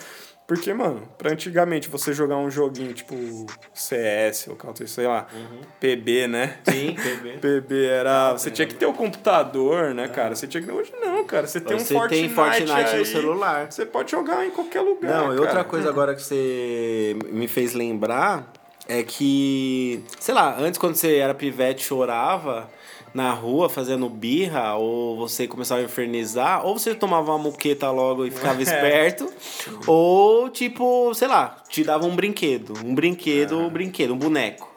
Speaker 2: Porque, mano, pra antigamente você jogar um joguinho tipo CS ou Counter, sei lá, PB, né?
Speaker 1: Sim, bebê.
Speaker 2: PB era. Você tinha que ter o computador, né, cara? Você tinha que. Hoje não, cara. Você tem um
Speaker 1: Você
Speaker 2: Fortnite.
Speaker 1: tem Fortnite
Speaker 2: aí,
Speaker 1: no celular.
Speaker 2: Você pode jogar em qualquer lugar.
Speaker 1: Não, e
Speaker 2: cara.
Speaker 1: outra coisa agora que você me fez lembrar é que, sei lá, antes quando você era pivete chorava na rua fazendo birra, ou você começava a infernizar, ou você tomava uma muqueta logo e ficava esperto, ou tipo, sei lá, te dava um brinquedo. Um brinquedo, um brinquedo, um boneco.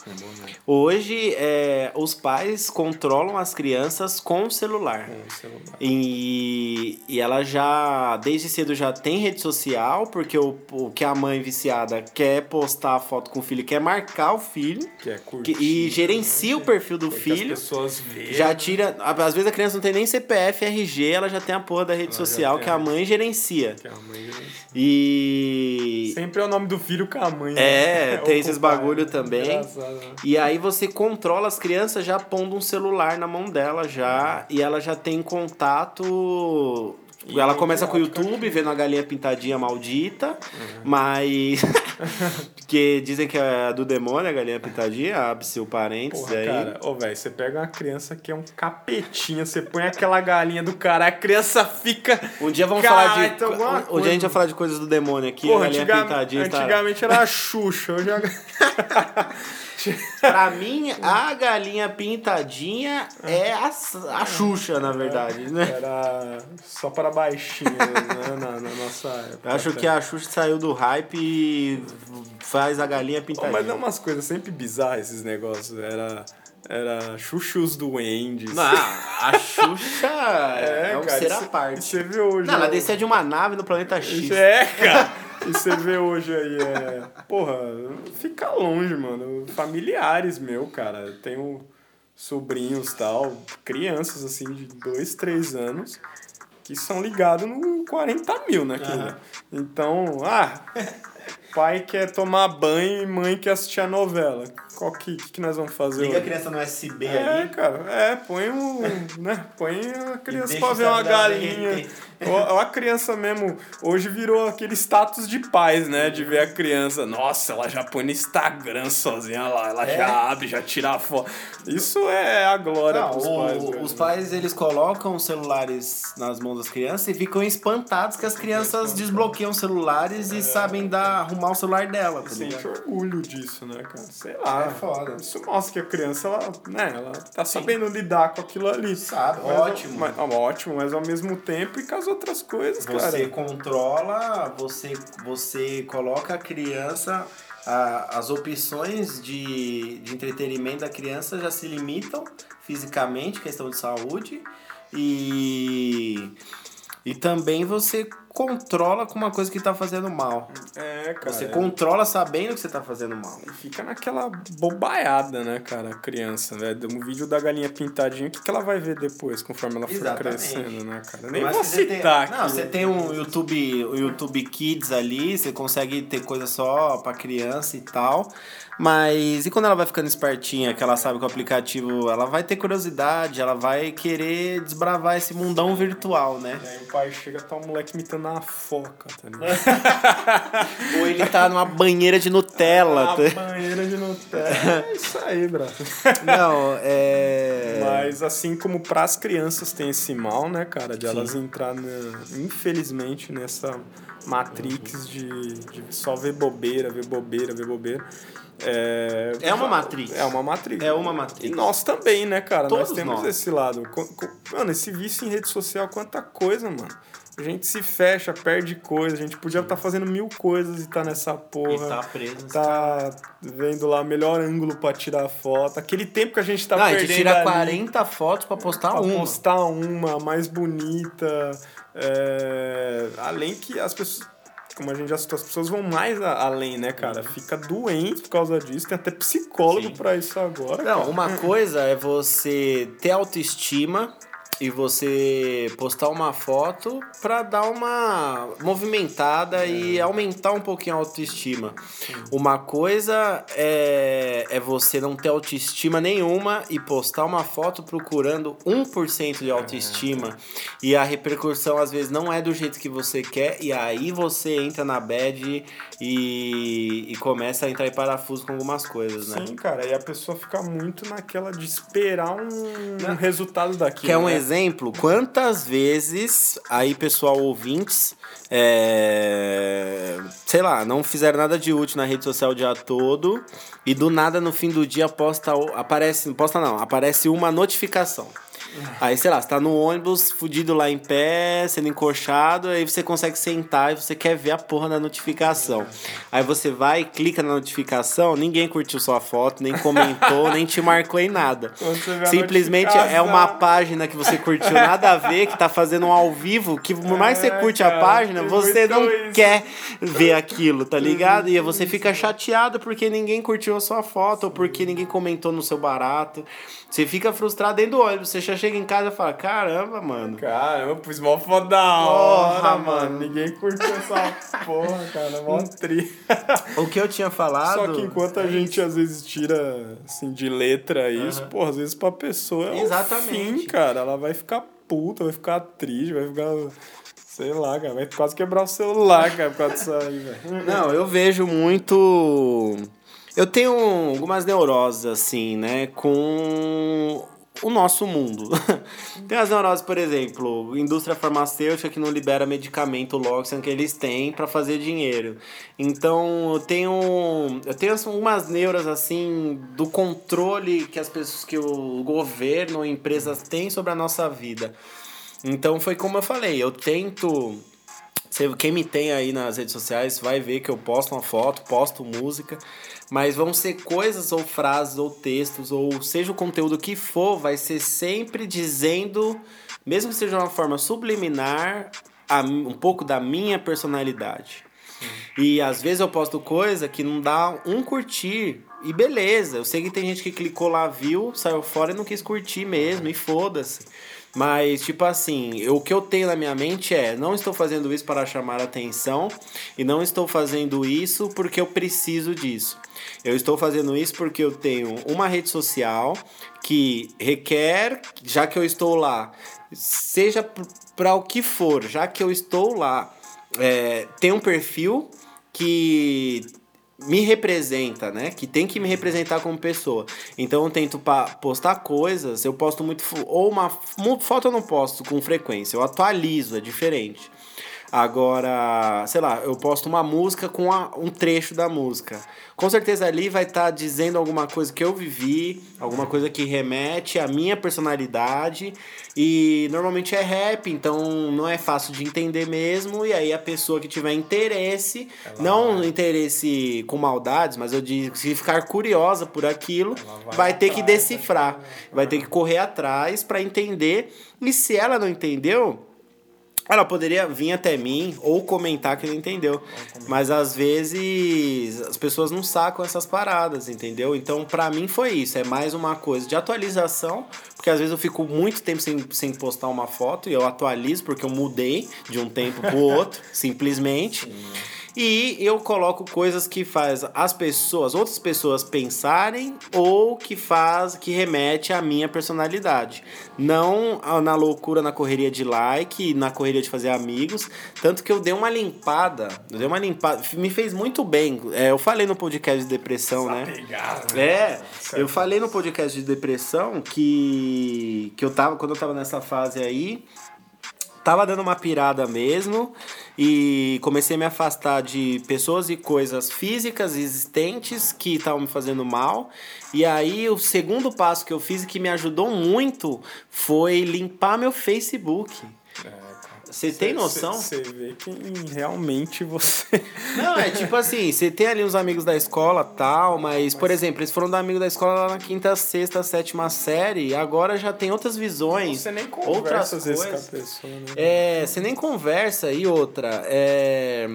Speaker 1: Hoje, é, os pais controlam as crianças com o celular.
Speaker 2: Com o celular.
Speaker 1: E, e ela já, desde cedo, já tem rede social, porque o, o que a mãe viciada quer postar a foto com o filho, quer marcar o filho,
Speaker 2: Que é
Speaker 1: que-
Speaker 2: curtir.
Speaker 1: e gerencia o perfil do
Speaker 2: as
Speaker 1: filho.
Speaker 2: pessoas vejam.
Speaker 1: Já tira. Às vezes a criança não tem nem CPF, RG, ela já tem a porra da rede
Speaker 2: já
Speaker 1: social
Speaker 2: tem
Speaker 1: que a
Speaker 2: a-
Speaker 1: mãe gerencia.
Speaker 2: Que a mãe gerencia.
Speaker 1: E.
Speaker 2: Sempre é o nome do filho com a mãe.
Speaker 1: É,
Speaker 2: né?
Speaker 1: tem
Speaker 2: Ou
Speaker 1: esses bagulho também.
Speaker 2: Engraçado, né?
Speaker 1: E aí você controla as crianças já pondo um celular na mão dela já. E ela já tem contato.
Speaker 2: E
Speaker 1: ela começa com o YouTube, vendo a galinha pintadinha maldita.
Speaker 2: Uhum.
Speaker 1: Mas. que dizem que é do demônio a galinha pintadinha, abre-se o parênteses
Speaker 2: Porra,
Speaker 1: aí.
Speaker 2: cara, ô, velho, você pega uma criança que é um capetinha, você põe aquela galinha do cara, a criança fica.
Speaker 1: Um dia vamos
Speaker 2: Cara,
Speaker 1: falar de.
Speaker 2: então
Speaker 1: um dia a gente vai falar de coisas do demônio aqui,
Speaker 2: Porra,
Speaker 1: a galinha
Speaker 2: antiga-
Speaker 1: pintadinha. tá-
Speaker 2: antigamente era a Xuxa, hoje é.
Speaker 1: Pra mim, a galinha pintadinha é a, a Xuxa, na verdade, né?
Speaker 2: Era só para baixinhos, né, na, na nossa época.
Speaker 1: Eu acho que a Xuxa saiu do hype e faz a galinha pintadinha.
Speaker 2: mas é umas coisas sempre bizarras esses negócios. Era, era Xuxos Duendes.
Speaker 1: Não, a Xuxa é, um
Speaker 2: cara,
Speaker 1: ser à parte.
Speaker 2: Você vê hoje.
Speaker 1: Não, ela
Speaker 2: ó,
Speaker 1: descia de uma nave no planeta X.
Speaker 2: É, cara. E você vê hoje aí, é. Porra, fica longe, mano. Familiares meu, cara. Tenho sobrinhos tal, crianças assim de 2, 3 anos que são ligados no 40 mil, né?
Speaker 1: Aham.
Speaker 2: Então, ah, pai quer tomar banho e mãe quer assistir a novela. Qual que, que, nós vamos fazer?
Speaker 1: Liga a
Speaker 2: hoje?
Speaker 1: criança no SB
Speaker 2: É,
Speaker 1: ali.
Speaker 2: cara, é, põe um. né, põe a criança pra ver uma galinha. Ou, a criança mesmo, hoje virou aquele status de pais, né? De ver a criança. Nossa, ela já põe no Instagram sozinha lá, ela
Speaker 1: É?
Speaker 2: já abre, já tira a foto. Isso é a glória
Speaker 1: Não,
Speaker 2: pros
Speaker 1: o-
Speaker 2: pais. velho.
Speaker 1: os pais eles colocam os celulares nas mãos das crianças e ficam espantados que as crianças desbloqueiam celulares e sabem dar, arrumar o celular dela. Tá
Speaker 2: Sente orgulho disso, né, cara? Sei lá.
Speaker 1: É foda.
Speaker 2: Isso mostra que a criança, ela, né, ela tá sabendo lidar com aquilo ali.
Speaker 1: Sabe,
Speaker 2: Mas,
Speaker 1: ótimo.
Speaker 2: Mas, ó, ótimo, mas ao mesmo tempo e as outras coisas,
Speaker 1: Você
Speaker 2: cara.
Speaker 1: controla, você, você coloca a criança. a- as opções de, de entretenimento da criança já se limitam fisicamente, questão de saúde, e, e também você controla com uma coisa que tá fazendo mal.
Speaker 2: É, cara.
Speaker 1: Você
Speaker 2: é.
Speaker 1: controla sabendo que você tá fazendo mal.
Speaker 2: E fica naquela bobaiada, né, cara, a criança, velho. Um vídeo da galinha pintadinha, o que, que ela vai ver depois, conforme ela for
Speaker 1: Exatamente.
Speaker 2: crescendo, né, cara? Nem
Speaker 1: Mas
Speaker 2: vou citar
Speaker 1: tem, Não,
Speaker 2: aqui.
Speaker 1: você tem um YouTube, o YouTube Kids ali, você consegue ter coisa só pra criança e tal. Mas e quando ela vai ficando espertinha, que ela sabe que o aplicativo, ela vai ter curiosidade, ela vai querer desbravar esse mundão virtual, né?
Speaker 2: E aí o pai chega, tá o moleque imitando uma foca, tá ligado?
Speaker 1: Ou ele tá numa banheira de Nutella.
Speaker 2: Uma
Speaker 1: tá?
Speaker 2: banheira de Nutella. É isso aí, braço.
Speaker 1: Não, é.
Speaker 2: Mas assim como pras crianças tem esse mal, né, cara, de elas entrar, na- infelizmente, nessa matrix de, de só ver bobeira, ver bobeira, ver bobeira. É,
Speaker 1: É uma matrix.
Speaker 2: É uma matrix.
Speaker 1: É uma
Speaker 2: E
Speaker 1: matriz.
Speaker 2: nós também, né, cara?
Speaker 1: Todos
Speaker 2: nós temos
Speaker 1: nós.
Speaker 2: esse lado. Mano, esse vício em rede social, quanta coisa, mano. A gente se fecha, perde coisa. A gente podia estar tá fazendo mil coisas e tá nessa porra. E
Speaker 1: tá preso.
Speaker 2: Tá vendo lá o melhor ângulo pra tirar foto. Aquele tempo que a gente tá
Speaker 1: Não,
Speaker 2: perdendo.
Speaker 1: A gente tira ali, 40 fotos pra postar
Speaker 2: pra
Speaker 1: uma.
Speaker 2: Postar uma, mais bonita. É... Além que as pessoas como a gente já citou, as pessoas vão mais além, né, cara? Fica doente por causa disso, tem até psicólogo para isso agora.
Speaker 1: Não,
Speaker 2: cara.
Speaker 1: uma coisa é você ter autoestima e você postar uma foto para dar uma movimentada é. e aumentar um pouquinho a autoestima. Sim. Uma coisa é, é você não ter autoestima nenhuma e postar uma foto procurando 1% de autoestima é. e a repercussão às vezes não é do jeito que você quer e aí você entra na bad e, e começa a entrar em parafuso com algumas coisas,
Speaker 2: né? Sim, cara, e a pessoa fica muito naquela de esperar um, um resultado daquilo.
Speaker 1: Que é um né? exemplo, quantas vezes aí, pessoal, ouvintes, é, sei lá, não fizeram nada de útil na rede social o dia todo e do nada no fim do dia posta, aparece, posta não, aparece uma notificação. Aí, sei lá, você tá no ônibus, fudido lá em pé, sendo encoxado, aí você consegue sentar e você quer ver a porra da notificação. Aí você vai, clica na notificação, ninguém curtiu sua foto, nem comentou, nem te marcou em nada. Simplesmente é uma página que você curtiu nada a ver, que tá fazendo um ao vivo, que por mais que você é, curte a página, você não quer ver aquilo, tá ligado? E você fica chateado porque ninguém curtiu a sua foto, ou porque ninguém comentou no seu barato. Você fica frustrado dentro do ônibus, você já chega em casa e fala, caramba, mano.
Speaker 2: Caramba, pus mó foto da hora, porra, mano. Ninguém curtiu essa porra, cara. Mó tri.
Speaker 1: o que eu tinha falado.
Speaker 2: Só que enquanto a é gente às vezes tira assim, de letra isso, uhum. porra, às vezes pra pessoa é Exatamente. fim, cara. Ela vai ficar puta, vai ficar triste, vai ficar. Sei lá, cara, vai quase quebrar o celular, cara, por causa disso aí, velho.
Speaker 1: Não, eu vejo muito. Eu tenho algumas neuroses, assim, né, com o nosso mundo. tem as neuroses, por exemplo, indústria farmacêutica que não libera medicamento logo, sendo que eles têm para fazer dinheiro. Então, eu tenho eu tenho algumas neuras assim do controle que as pessoas que o governo, empresas têm sobre a nossa vida. Então, foi como eu falei, eu tento quem me tem aí nas redes sociais vai ver que eu posto uma foto, posto música mas vão ser coisas ou frases ou textos ou seja o conteúdo que for, vai ser sempre dizendo, mesmo que seja de uma forma subliminar, um pouco da minha personalidade. Sim. E às vezes eu posto coisa que não dá um curtir. E beleza, eu sei que tem gente que clicou lá, viu, saiu fora e não quis curtir mesmo, e foda-se. Mas, tipo assim, o que eu tenho na minha mente é: não estou fazendo isso para chamar atenção e não estou fazendo isso porque eu preciso disso. Eu estou fazendo isso porque eu tenho uma rede social que requer, já que eu estou lá, seja para o que for, já que eu estou lá, é, tem um perfil que me representa, né? Que tem que me representar como pessoa. Então eu tento postar coisas, eu posto muito. Ou uma, uma foto eu não posto com frequência, eu atualizo, é diferente. Agora, sei lá, eu posto uma música com a, um trecho da música. Com certeza ali vai estar tá dizendo alguma coisa que eu vivi, alguma coisa que remete à minha personalidade. E normalmente é rap, então não é fácil de entender mesmo. E aí a pessoa que tiver interesse, Ela não vai. interesse com maldades, mas eu digo, se ficar curiosa por aquilo, vai, vai ter que decifrar, vai ter que correr atrás para entender. E se ela não entendeu ela poderia vir até mim ou comentar que não entendeu. Mas às vezes as pessoas não sacam essas paradas, entendeu? Então, para mim foi isso. É mais uma coisa de atualização, porque às vezes eu fico muito tempo sem, sem postar uma foto e eu atualizo porque eu mudei de um tempo pro outro, simplesmente. Sim. E eu coloco coisas que faz as pessoas, outras pessoas pensarem ou que faz, que remete à minha personalidade. Não na loucura, na correria de like, na correria de fazer amigos. Tanto que eu dei uma limpada, eu dei uma limpada, me fez muito bem. É, eu falei no podcast de depressão, né?
Speaker 2: Pegado,
Speaker 1: é, eu falei no podcast de depressão que, que eu tava, quando eu tava nessa fase aí, tava dando uma pirada mesmo e comecei a me afastar de pessoas e coisas físicas existentes que estavam me fazendo mal. E aí o segundo passo que eu fiz e que me ajudou muito foi limpar meu Facebook. Você tem noção?
Speaker 2: Você vê quem realmente você.
Speaker 1: Não, é tipo assim, você tem ali uns amigos da escola tal, mas, por exemplo, eles foram da amigo da escola lá na quinta, sexta, sétima série, agora já tem outras visões.
Speaker 2: Você nem
Speaker 1: outras
Speaker 2: conversa às vezes com a
Speaker 1: coisas.
Speaker 2: pessoa, né?
Speaker 1: É, você nem conversa. E outra, é.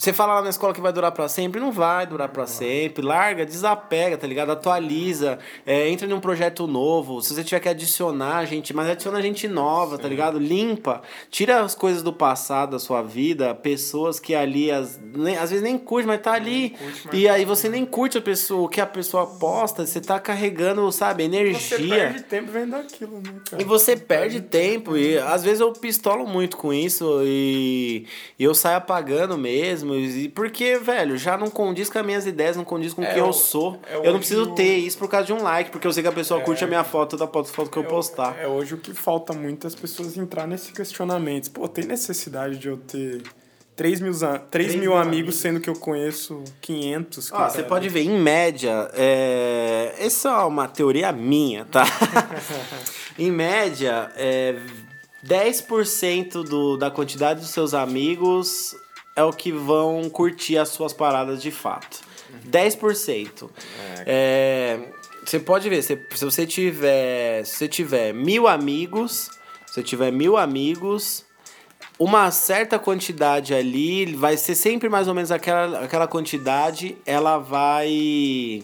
Speaker 1: Você fala lá na escola que vai durar pra sempre, não vai durar pra sempre. Larga, desapega, tá ligado? Atualiza, é, entra num projeto novo. Se você tiver que adicionar gente, mas adiciona gente nova, tá ligado? Limpa, tira as coisas do passado da sua vida, pessoas que ali as, nem, às vezes nem curte, mas tá ali.
Speaker 2: curte, mas
Speaker 1: e aí você nem curte a pessoa, o que a pessoa posta, você tá carregando, sabe, energia.
Speaker 2: Você perde tempo vendo aquilo, né, cara?
Speaker 1: E você perde tempo, e às vezes eu pistolo muito com isso e, e eu saio apagando mesmo. E porque, velho, já não condiz com as minhas ideias, não condiz com
Speaker 2: É,
Speaker 1: quem eu
Speaker 2: o-
Speaker 1: sou.
Speaker 2: é
Speaker 1: eu não preciso
Speaker 2: o-
Speaker 1: ter isso por causa de um like, porque eu sei que a pessoa curte a minha foto da foto que eu postar.
Speaker 2: É hoje o que falta muito as pessoas entrar nesse questionamento. Pô, tem necessidade de eu ter 3 mil, a- 3 mil
Speaker 1: mil
Speaker 2: amigos,
Speaker 1: amigos.
Speaker 2: sendo que eu conheço 500?
Speaker 1: Ó,
Speaker 2: cara?
Speaker 1: você pode ver, em média, é... essa é uma teoria minha, tá? em média, é... 10% do, da quantidade dos seus amigos é o que vão curtir as suas paradas de fato. 10%. É... Você pode ver, se, se você tiver. Se você tiver mil amigos, se você tiver mil amigos, uma certa quantidade ali vai ser sempre mais ou menos aquela, aquela quantidade, ela vai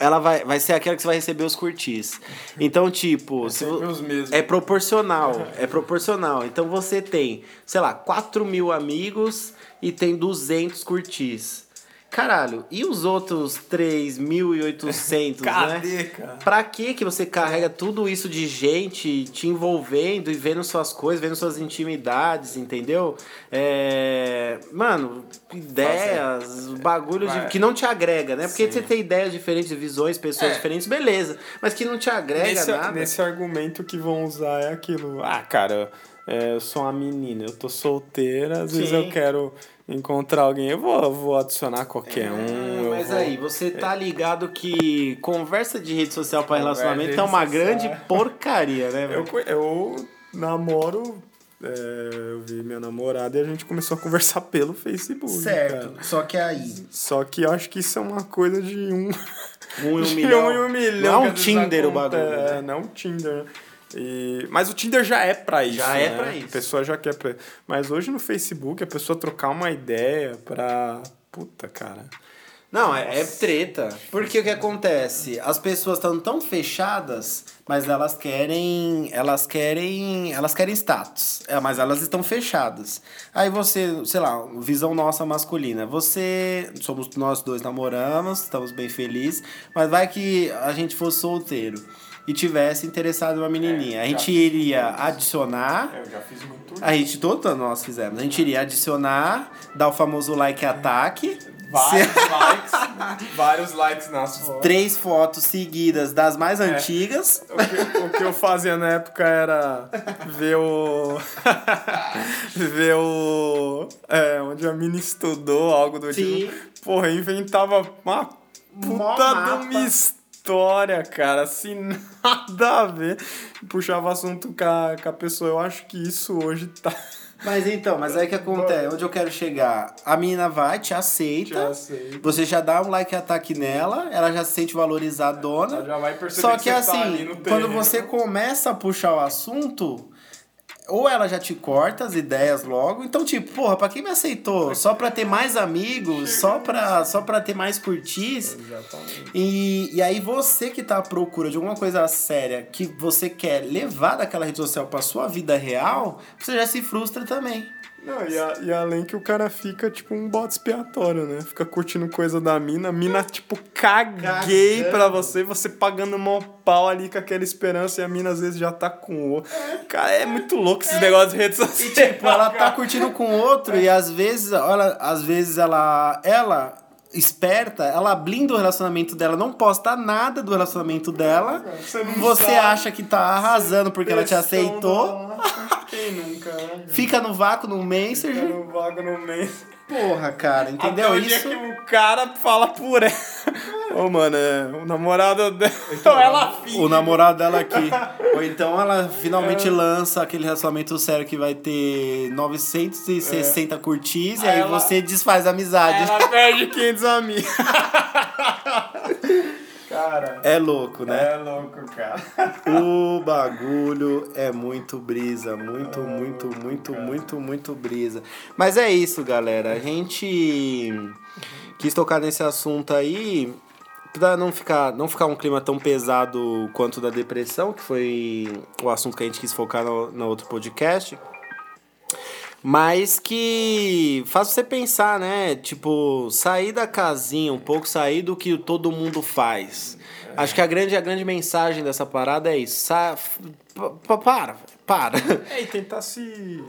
Speaker 1: ela vai, vai ser aquela que você vai receber os curtis. Então, tipo, se
Speaker 2: mesmos.
Speaker 1: é proporcional, é proporcional. Então você tem, sei lá, 4 mil amigos e tem 200 curtis. Caralho, e os outros 3.800, né?
Speaker 2: Cadê, cara?
Speaker 1: Pra que que você carrega tudo isso de gente te envolvendo e vendo suas coisas, vendo suas intimidades, entendeu? É... Mano, ideias, bagulho de- que não te agrega, né? Porque
Speaker 2: Sim.
Speaker 1: você tem ideias diferentes, visões, pessoas
Speaker 2: É.
Speaker 1: diferentes, beleza. Mas que não te agrega
Speaker 2: Nesse,
Speaker 1: nada.
Speaker 2: nesse argumento que vão usar é aquilo. Ah, cara, é, eu sou uma menina, eu tô solteira, às vezes
Speaker 1: Sim.
Speaker 2: eu quero encontrar alguém, eu vou, eu vou adicionar qualquer um. eu
Speaker 1: Mas
Speaker 2: vou-
Speaker 1: aí, você tá ligado que conversa de rede social pra
Speaker 2: Conversa
Speaker 1: relacionamento é uma grande
Speaker 2: social.
Speaker 1: porcaria, né,
Speaker 2: Eu,
Speaker 1: velho?
Speaker 2: co- eu namoro, é, eu vi minha namorada e a gente começou a conversar pelo Facebook. cara.
Speaker 1: Só que aí.
Speaker 2: Só que eu acho que isso é uma coisa de um.
Speaker 1: Um em um milhão.
Speaker 2: um em um milhão.
Speaker 1: Não é um
Speaker 2: vezes
Speaker 1: Tinder o bagulho.
Speaker 2: É,
Speaker 1: né?
Speaker 2: não é um Tinder. E, mas o Tinder já é pra isso.
Speaker 1: Já é
Speaker 2: né?
Speaker 1: pra isso.
Speaker 2: A pessoa já quer. Pra... Mas hoje no Facebook a pessoa trocar uma ideia pra. Puta, cara.
Speaker 1: Não, é, é treta. Porque o que acontece? As pessoas estão tão fechadas, mas elas querem. Elas querem. Elas querem status. É, mas elas estão fechadas. Aí você, sei lá, visão nossa masculina. Você. Somos nós dois namoramos, estamos bem felizes. Mas vai que a gente fosse solteiro e tivesse interessado uma menininha. A gente iria adicionar.
Speaker 2: Eu já fiz muito.
Speaker 1: A gente, todos nós fizemos. A gente iria adicionar, dar o famoso like ataque.
Speaker 2: Vários likes. vários likes nas fotos.
Speaker 1: Três fotos seguidas das mais
Speaker 2: É.
Speaker 1: antigas.
Speaker 2: O que, o que eu fazia na época era ver o. ver o. É, onde a mina estudou, algo do
Speaker 1: Sim.
Speaker 2: tipo. Porra, inventava uma puta de
Speaker 1: mapa.
Speaker 2: História, cara, assim, nada a ver. Puxava assunto com a, com a pessoa. Eu acho que isso hoje tá.
Speaker 1: Mas então, mas aí que acontece? Onde eu quero chegar? A menina vai, te aceita.
Speaker 2: Te aceita.
Speaker 1: Você já dá um like ataque nela, ela já se sente valorizadona.
Speaker 2: Ela já vai perceber
Speaker 1: Só
Speaker 2: que
Speaker 1: que,
Speaker 2: tá
Speaker 1: assim,
Speaker 2: no
Speaker 1: quando você começa a puxar o assunto, ou ela já te corta as ideias logo. Então, tipo, porra, pra quem me aceitou? Só pra ter mais amigos? Só pra, só pra ter mais curtis? E, e aí você que tá à procura de alguma coisa séria que você quer levar daquela rede social pra sua vida real, você já se frustra também.
Speaker 2: Não, e, a- e além que o cara fica tipo um bode expiatório, né? Fica curtindo coisa da mina, a mina, tipo, caguei
Speaker 1: Cagando.
Speaker 2: pra você, você pagando mó pau ali com aquela esperança e a mina às vezes já tá com o. Cara, é muito louco esses negócios de redes
Speaker 1: E
Speaker 2: sociais.
Speaker 1: tipo, ela tá curtindo com outro e às vezes, olha, às vezes ela ela esperta, ela blinda o relacionamento dela, não posta nada do relacionamento dela.
Speaker 2: Você
Speaker 1: Você acha que tá arrasando porque ela te aceitou.
Speaker 2: Quem nunca, né?
Speaker 1: Fica no vácuo no
Speaker 2: Fica
Speaker 1: Messenger.
Speaker 2: no vago no mês.
Speaker 1: Porra, cara, entendeu
Speaker 2: Até o dia
Speaker 1: isso?
Speaker 2: que o cara fala por ela. Ô, mano, é, o namorado dela. Então ela finge.
Speaker 1: O namorado dela aqui. Ou então ela finalmente lança aquele relacionamento sério que vai ter 960 curtis e
Speaker 2: Aí
Speaker 1: aí
Speaker 2: ela-
Speaker 1: você desfaz a amizade.
Speaker 2: Ela perde 500 amigos. Cara,
Speaker 1: É louco, né?
Speaker 2: é louco, cara.
Speaker 1: O bagulho é muito brisa, muito, muito, muito, muito, muito brisa. Mas é isso, galera. A gente quis tocar nesse assunto aí pra não ficar, não ficar um clima tão pesado quanto da depressão, que foi o assunto que a gente quis focar no, no outro podcast. Mas que faz você pensar, né? Tipo, sair da casinha um pouco, sair do que todo mundo faz. Acho que a grande, a grande mensagem dessa parada é isso. Sa pa- pa- para, para.
Speaker 2: É, e tentar se.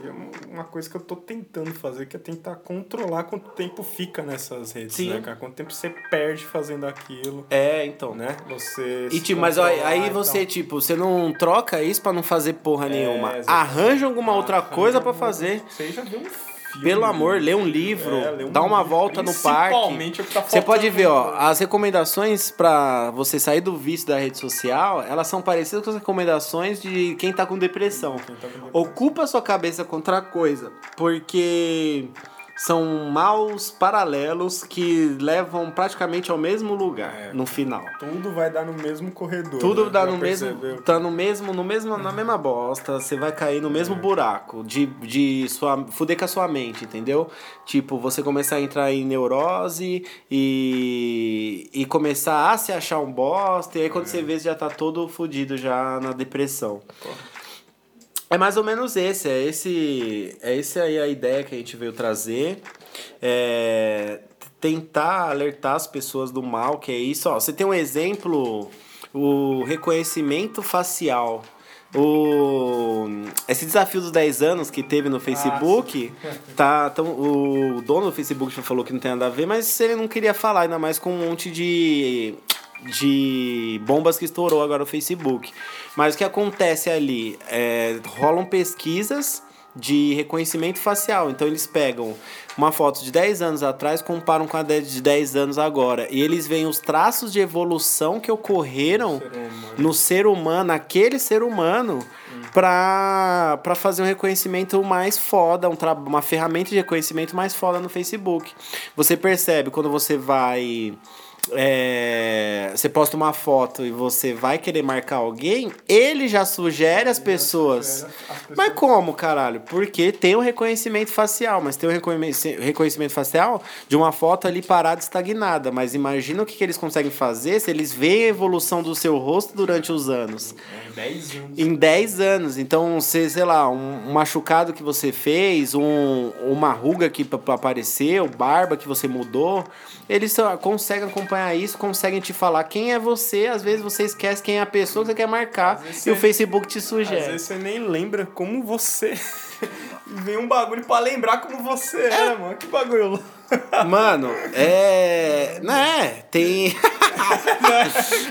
Speaker 2: Uma coisa que eu tô tentando fazer, que é tentar controlar quanto tempo fica nessas redes,
Speaker 1: Sim.
Speaker 2: né, cara? Quanto tempo você perde fazendo aquilo,
Speaker 1: É, então.
Speaker 2: né? Você.
Speaker 1: E tipo, mas ó, aí você,
Speaker 2: tal.
Speaker 1: tipo, você não troca isso pra não fazer porra nenhuma.
Speaker 2: exatamente.
Speaker 1: Arranja alguma outra
Speaker 2: Arranja
Speaker 1: coisa pra
Speaker 2: alguma-
Speaker 1: fazer.
Speaker 2: Você já viu um filme.
Speaker 1: Pelo amor, lê um livro,
Speaker 2: É, lê um
Speaker 1: dá uma
Speaker 2: livro,
Speaker 1: volta no parque.
Speaker 2: principalmente o que tá
Speaker 1: Você pode ver, ó, as recomendações pra você sair do vício da rede social, elas são parecidas com as recomendações de quem tá com depressão.
Speaker 2: Quem tá com depressão.
Speaker 1: Ocupa a sua cabeça com outra coisa, porque são maus paralelos que levam praticamente ao mesmo lugar
Speaker 2: É.
Speaker 1: no final.
Speaker 2: Tudo vai dar no mesmo corredor.
Speaker 1: Tudo
Speaker 2: né?
Speaker 1: dá
Speaker 2: Já
Speaker 1: no mesmo, tá no mesmo, no mesmo, na mesma bosta, você vai cair no mesmo buraco de, de sua, fuder com a sua mente, entendeu? Tipo, você começar a entrar em neurose e, e começar a se achar um bosta, e aí quando você vê, você já tá todo fudido já na depressão. É mais ou menos esse, é esse, é esse aí a ideia que a gente veio trazer. É tentar alertar as pessoas do mal, que é isso. Ó, você tem um exemplo, o reconhecimento facial. O, esse desafio dos 10 anos que teve no Facebook, tá, tão, o dono do Facebook já falou que não tem nada a ver, mas ele não queria falar, ainda mais com um monte de de bombas que estourou agora no Facebook. Mas o que acontece ali? É, rolam pesquisas de reconhecimento facial. Então eles pegam uma foto de 10 anos atrás, comparam com a de 10 anos agora. E eles veem os traços de evolução que ocorreram
Speaker 2: Ser
Speaker 1: no ser humano, naquele ser humano, pra, pra fazer um reconhecimento mais foda, um uma ferramenta de reconhecimento mais foda no Facebook. Você percebe quando você vai. É, você posta uma foto e você vai querer marcar alguém, ele já sugere as pessoas.
Speaker 2: sugere as pessoas.
Speaker 1: Mas como, caralho? Porque tem o reconhecimento facial, mas tem o reconhece- reconhecimento facial de uma foto ali parada, estagnada. Mas imagina o que, que eles conseguem fazer se eles veem a evolução do seu rosto durante os anos.
Speaker 2: É, 10 anos.
Speaker 1: Em 10 anos. Então, se, sei lá, um, um machucado que você fez, um, uma ruga que apareceu, barba que você mudou, eles só conseguem acompanhar isso, conseguem te falar quem é você. Às vezes você esquece quem é a pessoa que você quer marcar e o Facebook te
Speaker 2: Às
Speaker 1: sugere.
Speaker 2: vezes você nem lembra como você. Vem um bagulho pra lembrar como você é, mano. Que bagulho.
Speaker 1: Mano, é. Né? Tem.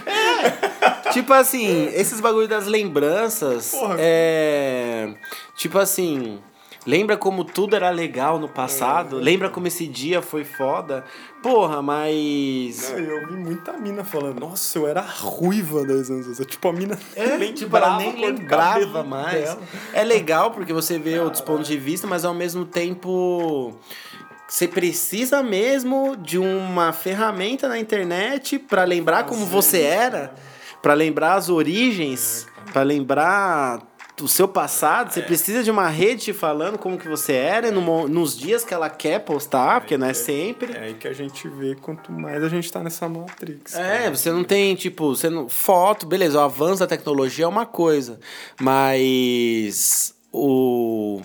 Speaker 1: É. Tipo assim, esses bagulho das lembranças.
Speaker 2: Porra.
Speaker 1: É. Tipo assim. Lembra como tudo era legal no passado?
Speaker 2: É.
Speaker 1: Lembra como esse dia foi foda? Porra, mas.
Speaker 2: Não, eu vi muita mina falando, nossa, eu era ruiva 10 anos atrás. Tipo, a mina
Speaker 1: É,
Speaker 2: nem
Speaker 1: tipo, ela nem lembrava mais.
Speaker 2: dela.
Speaker 1: É legal porque você vê outros pontos de vista, mas ao mesmo tempo você precisa mesmo de uma ferramenta na internet pra lembrar como você era,
Speaker 2: né?
Speaker 1: pra lembrar as origens, pra lembrar do seu passado,
Speaker 2: É.
Speaker 1: você precisa de uma rede te falando como que você era no nos dias que ela quer postar, porque não é sempre.
Speaker 2: É aí que a gente vê quanto mais a gente tá nessa Matrix.
Speaker 1: É,
Speaker 2: cara.
Speaker 1: você não tem, tipo, você não, foto, beleza, o avanço da tecnologia é uma coisa, mas o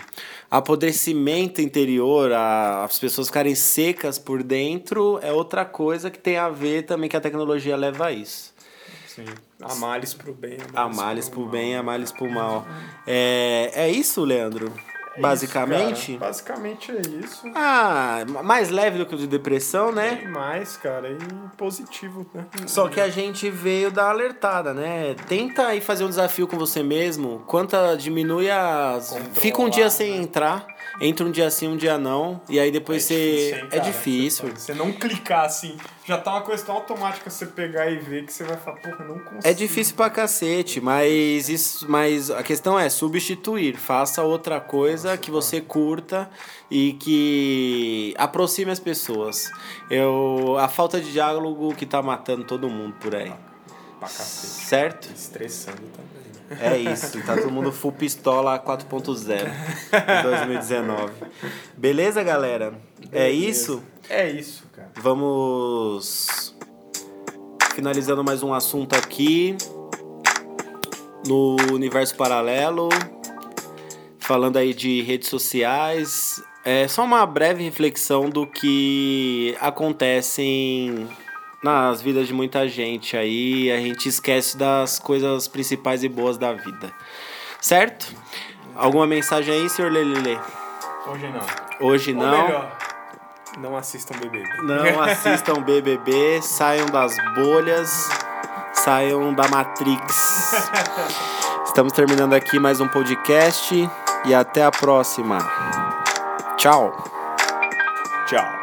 Speaker 1: apodrecimento interior, a- as pessoas ficarem secas por dentro é outra coisa que tem a ver também que a tecnologia leva a isso.
Speaker 2: Sim. A males pro bem,
Speaker 1: A males pro
Speaker 2: mal.
Speaker 1: bem, a males pro mal. É, é isso, Leandro?
Speaker 2: É
Speaker 1: Basicamente?
Speaker 2: isso. Basicamente é isso.
Speaker 1: Ah, mais leve do que o de depressão, né?
Speaker 2: Bem mais, cara, e positivo, né?
Speaker 1: Só que a gente veio dar alertada, né? Tenta aí fazer um desafio com você mesmo. Quanta diminui as.
Speaker 2: Controlar,
Speaker 1: Fica um dia
Speaker 2: né?
Speaker 1: sem entrar. Entra um dia sim, um dia não. E aí depois você.
Speaker 2: difícil, hein,
Speaker 1: é difícil.
Speaker 2: Você não clicar assim, já tá uma coisa tão automática você pegar e ver que você vai falar, porra, não consigo.
Speaker 1: É difícil pra cacete, mas, isso, mas a questão é substituir. Faça outra coisa que você curta e que aproxime as pessoas. Eu, a falta de diálogo que tá matando todo mundo por aí.
Speaker 2: Pra cacete.
Speaker 1: Certo?
Speaker 2: Estressando também.
Speaker 1: É isso, tá todo mundo full pistola 4.0 em 2019. Beleza, galera? É isso?
Speaker 2: É isso, cara.
Speaker 1: Vamos finalizando mais um assunto aqui no universo paralelo, falando aí de redes sociais. É só uma breve reflexão do que acontecem nas vidas de muita gente aí. A gente esquece das coisas principais e boas da vida. Certo? Alguma mensagem aí, senhor Lelele?
Speaker 2: Hoje não.
Speaker 1: Hoje
Speaker 2: Ou
Speaker 1: não.
Speaker 2: melhor, não assistam BBB.
Speaker 1: Não assistam BBB, saiam das bolhas, saiam da Matrix. Estamos terminando aqui mais um podcast e até a próxima. Tchau.
Speaker 2: Tchau.